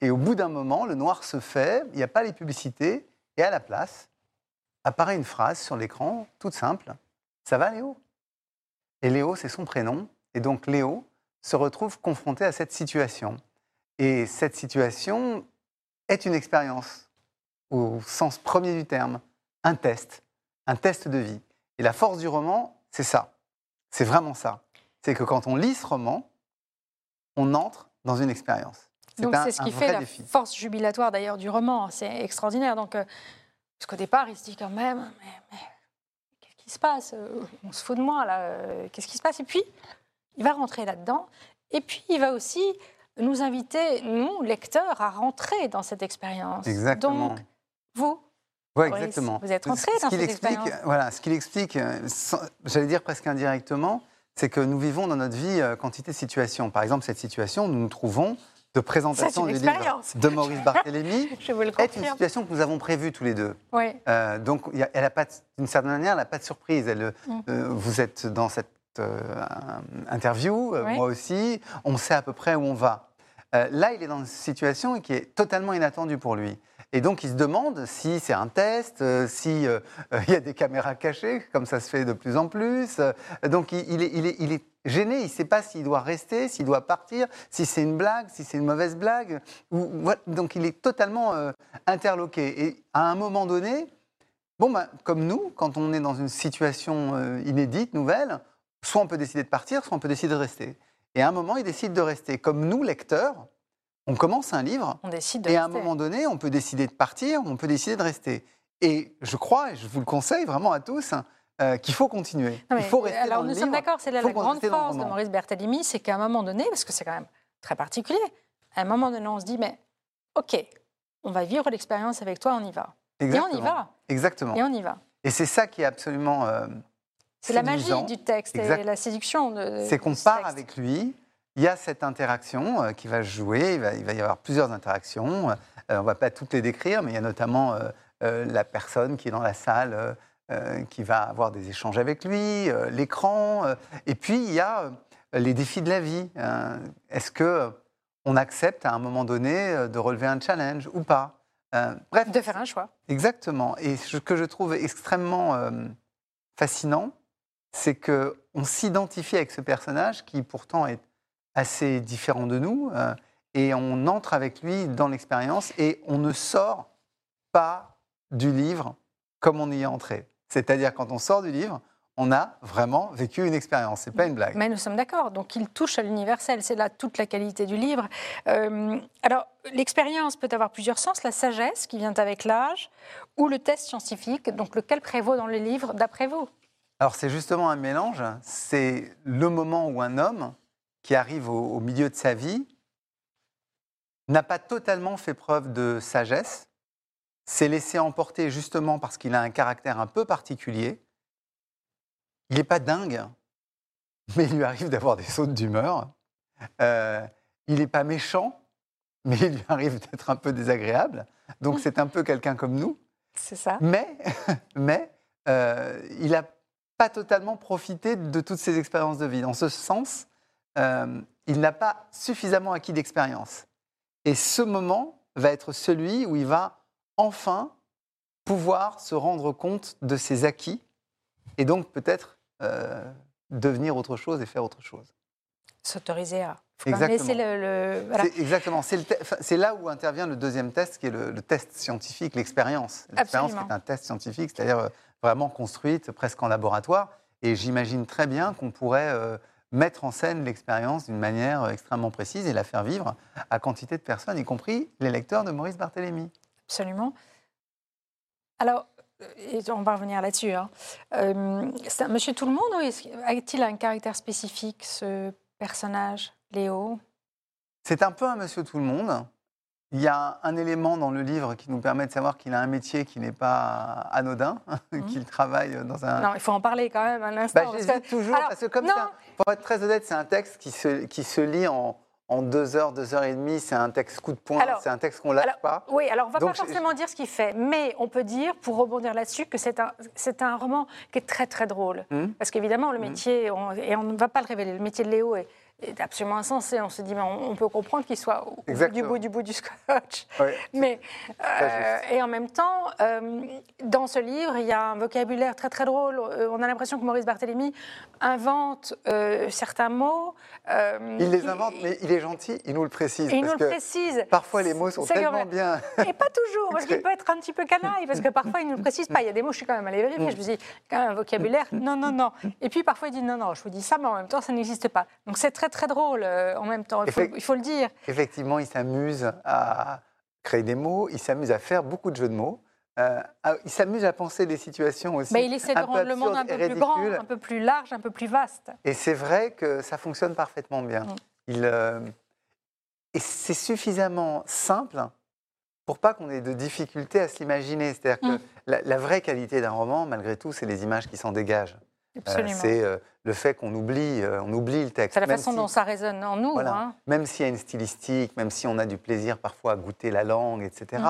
Et au bout d'un moment, le noir se fait, il n'y a pas les publicités, et à la place, apparaît une phrase sur l'écran, toute simple. Ça va Léo? Et Léo, c'est son prénom. Et donc Léo se retrouve confronté à cette situation. Et cette situation est une expérience, au sens premier du terme, un test, un test de vie. Et la force du roman, c'est ça. C'est vraiment ça. C'est que quand on lit ce roman, on entre dans une expérience. Donc c'est ce qui fait la défi. force jubilatoire d'ailleurs du roman. C'est extraordinaire. Donc, euh, parce qu'au départ, il se dit quand même, mais, mais qu'est-ce qui se passe? Euh, On se fout de moi là. euh, Qu'est-ce qui se passe? Et puis, il va rentrer là-dedans. Et puis, il va aussi nous inviter, nous, lecteurs, à rentrer dans cette expérience. Exactement. Donc, vous, Ouais, exactement. vous êtes rentré Ce dans qu'il cette explique, expérience. voilà, ce qu'il explique, euh, j'allais dire presque indirectement, c'est que nous vivons dans notre vie euh, quantité de situations. Par exemple, cette situation, nous nous trouvons de présentation du livre de Maurice Barthélémy (laughs) je vous le est une situation que nous avons prévue tous les deux. Oui. Euh, donc, elle a pas, d'une certaine manière, elle n'a pas de surprise. Elle, Mm. euh, vous êtes dans cette interview, euh, Oui. moi aussi, on sait à peu près où on va. Euh, là, il est dans une situation qui est totalement inattendue pour lui. Et donc, il se demande si c'est un test, euh, si euh, euh, il y a des caméras cachées, comme ça se fait de plus en plus. Euh, donc, il, il est, il est- il est gêné. Il ne sait pas s'il doit rester, s'il doit partir, si c'est une blague, si c'est une mauvaise blague. Ou, ou- voilà. donc, il est totalement euh, interloqué. Et à un moment donné, bon, ben, comme nous, quand on est dans une situation euh, inédite, nouvelle, soit on peut décider de partir, soit on peut décider de rester. Et à un moment, il décide de rester. Comme nous, lecteurs, on commence un livre. On décide de Et à un moment donné, on peut décider de partir, on peut décider de rester. Et je crois, et je vous le conseille vraiment à tous, euh, qu'il faut continuer. Non, il faut rester alors dans le nous sommes d'accord, c'est la qu'on grande force de. Maurice Berthélémy, c'est qu'à un moment donné, parce que c'est quand même très particulier, à un moment donné, on se dit, mais ok, on va vivre l'expérience avec toi, on y va. Et on y Exactement. va. Exactement. Et on y va. Et c'est ça qui est absolument. euh, C'est la magie du texte Exact. et la séduction. C'est qu'on part texte. avec lui. Il y a cette interaction euh, qui va jouer. Il va, il va y avoir plusieurs interactions. Euh, on ne va pas toutes les décrire, mais il y a notamment euh, la personne qui est dans la salle, qui va avoir des échanges avec lui, l'écran. et puis il y a les défis de la vie. Euh, Est-ce que on accepte à un moment donné de relever un challenge ou pas Euh, Bref, De faire un choix. Exactement. Et ce que je trouve extrêmement euh, fascinant, c'est que on s'identifie avec ce personnage qui pourtant est assez différent de nous, euh, et on entre avec lui dans l'expérience et on ne sort pas du livre comme on y est entré. C'est-à-dire quand on sort du livre, on a vraiment vécu une expérience. C'est pas une blague. Mais nous sommes d'accord. Donc, il touche à l'universel. C'est là toute la qualité du livre. Euh, alors, l'expérience peut avoir plusieurs sens. La sagesse qui vient avec l'âge ou le test scientifique. Donc, lequel prévaut dans le livre d'après vous? Alors c'est justement un mélange. C'est le moment où un homme qui arrive au, au milieu de sa vie n'a pas totalement fait preuve de sagesse, s'est laissé emporter justement parce qu'il a un caractère un peu particulier. Il n'est pas dingue, mais il lui arrive d'avoir des sautes d'humeur. Euh, il n'est pas méchant, mais il lui arrive d'être un peu désagréable. Donc c'est un peu quelqu'un comme nous. C'est ça Mais, (laughs) mais euh, il n'a pas totalement profité de toutes ces expériences de vie. Dans ce sens, euh, il n'a pas suffisamment acquis d'expérience. Et ce moment va être celui où il va enfin pouvoir se rendre compte de ses acquis et donc peut-être euh, devenir autre chose et faire autre chose. S'autoriser à. Faut Exactement. laisser le, le- voilà. C'est- Exactement. Là où intervient le deuxième test, qui est le, le test scientifique, l'expérience. L'expérience est un test scientifique, c'est-à-dire euh, vraiment construite presque en laboratoire. Et j'imagine très bien qu'on pourrait euh, mettre en scène l'expérience d'une manière euh, extrêmement précise et la faire vivre à quantité de personnes, y compris les lecteurs de Maurice Barthélemy. Absolument. Alors, on va revenir là-dessus. hein. Euh, monsieur tout le monde ou est-ce- a-t-il un caractère spécifique, ce personnage, Léo C'est un peu un monsieur tout le monde. Il y a un élément dans le livre qui nous permet de savoir qu'il a un métier qui n'est pas anodin, (laughs) qu'il travaille dans un, Non, il faut en parler quand même un Bah, instant. parce que- J'hésite toujours, Alors, parce que comme un- pour être très honnête, c'est un texte qui se, qui se lit en, en deux heures, deux heures et demie. C'est un texte coup de poing, c'est un texte qu'on lâche alors, pas. Oui, alors on va Donc, pas je- forcément dire ce qu'il fait, mais on peut dire, pour rebondir là-dessus, que c'est un, c'est un roman qui est très très drôle. Mhm. Parce qu'évidemment, le métier, on- et on ne va pas le révéler, le métier de Léo est, est absolument insensé. On se dit, mais on, on peut comprendre qu'il soit au bout du Exactement. bout du bout du scotch. Ouais. Mais, euh, et en même temps, euh, dans ce livre, il y a un vocabulaire très très drôle. Euh, on a l'impression que Maurice Barthélemy invente euh, certains mots. Il les invente, mais il est gentil, il nous le précise. il nous parce le que précise. Parfois, les mots sont tellement bien. Et pas toujours, parce qu'il peut être un petit peu canaille, parce que parfois il ne le précise pas. Il y a des mots, je suis quand même allée vérifier. Je me dit, quand même, un vocabulaire, non, non, non. Et puis parfois il dit, non, non, je vous dis ça, mais en même temps, ça n'existe pas. Donc c'est très, très drôle euh, en même temps, il faut, Effect- il faut le dire. Effectivement, il s'amuse à créer des mots, il s'amuse à faire beaucoup de jeux de mots. euh, à- il s'amuse à penser des situations aussi. Mais il essaie de rendre le monde un peu plus grand, un peu plus large, un peu plus vaste. Et c'est vrai que ça fonctionne parfaitement bien. Mm. Il, euh, et c'est suffisamment simple pour pas qu'on ait de difficultés à se l'imaginer. C'est-à-dire que Mm. la, la vraie qualité d'un roman, malgré tout, c'est les images qui s'en dégagent. Euh, c'est euh, le fait qu'on oublie, euh, on oublie le texte. c'est la Même façon si- dont ça résonne en nous. voilà. hein. Même s'il y a une stylistique, même si on a du plaisir parfois à goûter la langue, etc.,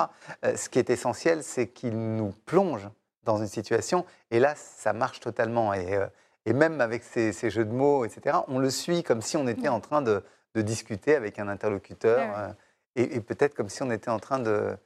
Mm. ce qui est essentiel, c'est qu'il nous plonge dans une situation. Et là, ça marche totalement. Et, et même avec ces, ces jeux de mots, etc., on le suit comme si on était Mm. en train de, de discuter avec un interlocuteur. Euh, et et peut-être comme si on était en train de,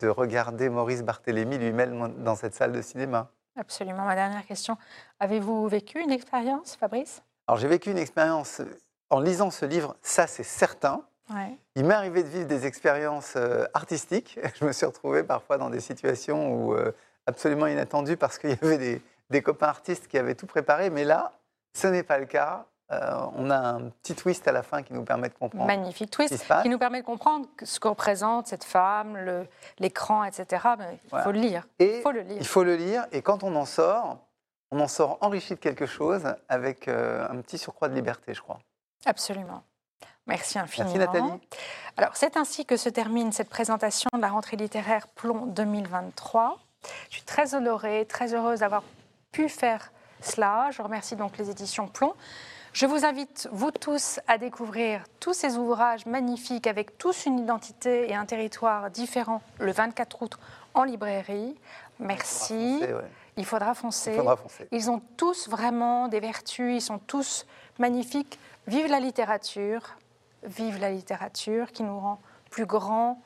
de regarder Maurice Barthélémy lui-même dans cette salle de cinéma. Absolument. Ma dernière question. Avez-vous vécu une expérience, Fabrice? Alors j'ai vécu une expérience euh, en lisant ce livre, ça c'est certain. Ouais. Il m'est arrivé de vivre des expériences euh, artistiques. (laughs) Je me suis retrouvé parfois dans des situations où, euh, absolument inattendues parce qu'il y avait des, des copains artistes qui avaient tout préparé. Mais là, ce n'est pas le cas. Euh, on a un petit twist à la fin qui nous permet de comprendre Magnifique ce twist qui nous permet de comprendre que- ce que représente cette femme, l'écran, etc. Mais il Voilà. faut le lire. Et Il faut le lire. il faut le lire. Et quand on en sort, on en sort enrichi de quelque chose avec euh, un petit surcroît de liberté, je crois. Absolument. Merci infiniment. Merci Nathalie. Alors, c'est ainsi que se termine cette présentation de la rentrée littéraire Plomb 2023. Je suis très honorée, très heureuse d'avoir pu faire cela. Je remercie donc les éditions Plomb. Je vous invite, vous tous, à découvrir tous ces ouvrages magnifiques avec tous une identité et un territoire différent le 24 août en librairie. Merci. C'est- ouais, Il faudra foncer. Il faudra foncer. Ils ont tous vraiment des vertus, ils sont tous magnifiques. Vive la littérature, vive la littérature qui nous rend plus grands,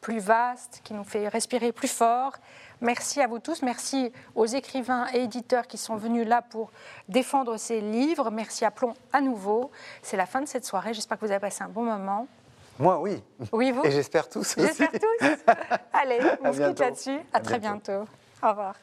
plus vastes, qui nous fait respirer plus fort. Merci à vous tous, merci aux écrivains et éditeurs qui sont venus là pour défendre ces livres. Merci à Plomb à nouveau. C'est la fin de cette soirée, j'espère que vous avez passé un bon moment. Moi, oui. Oui, vous Et j'espère tous. J'espère tous. (laughs) Allez, on À se quitte là-dessus. À, À très bientôt. bientôt. Au revoir.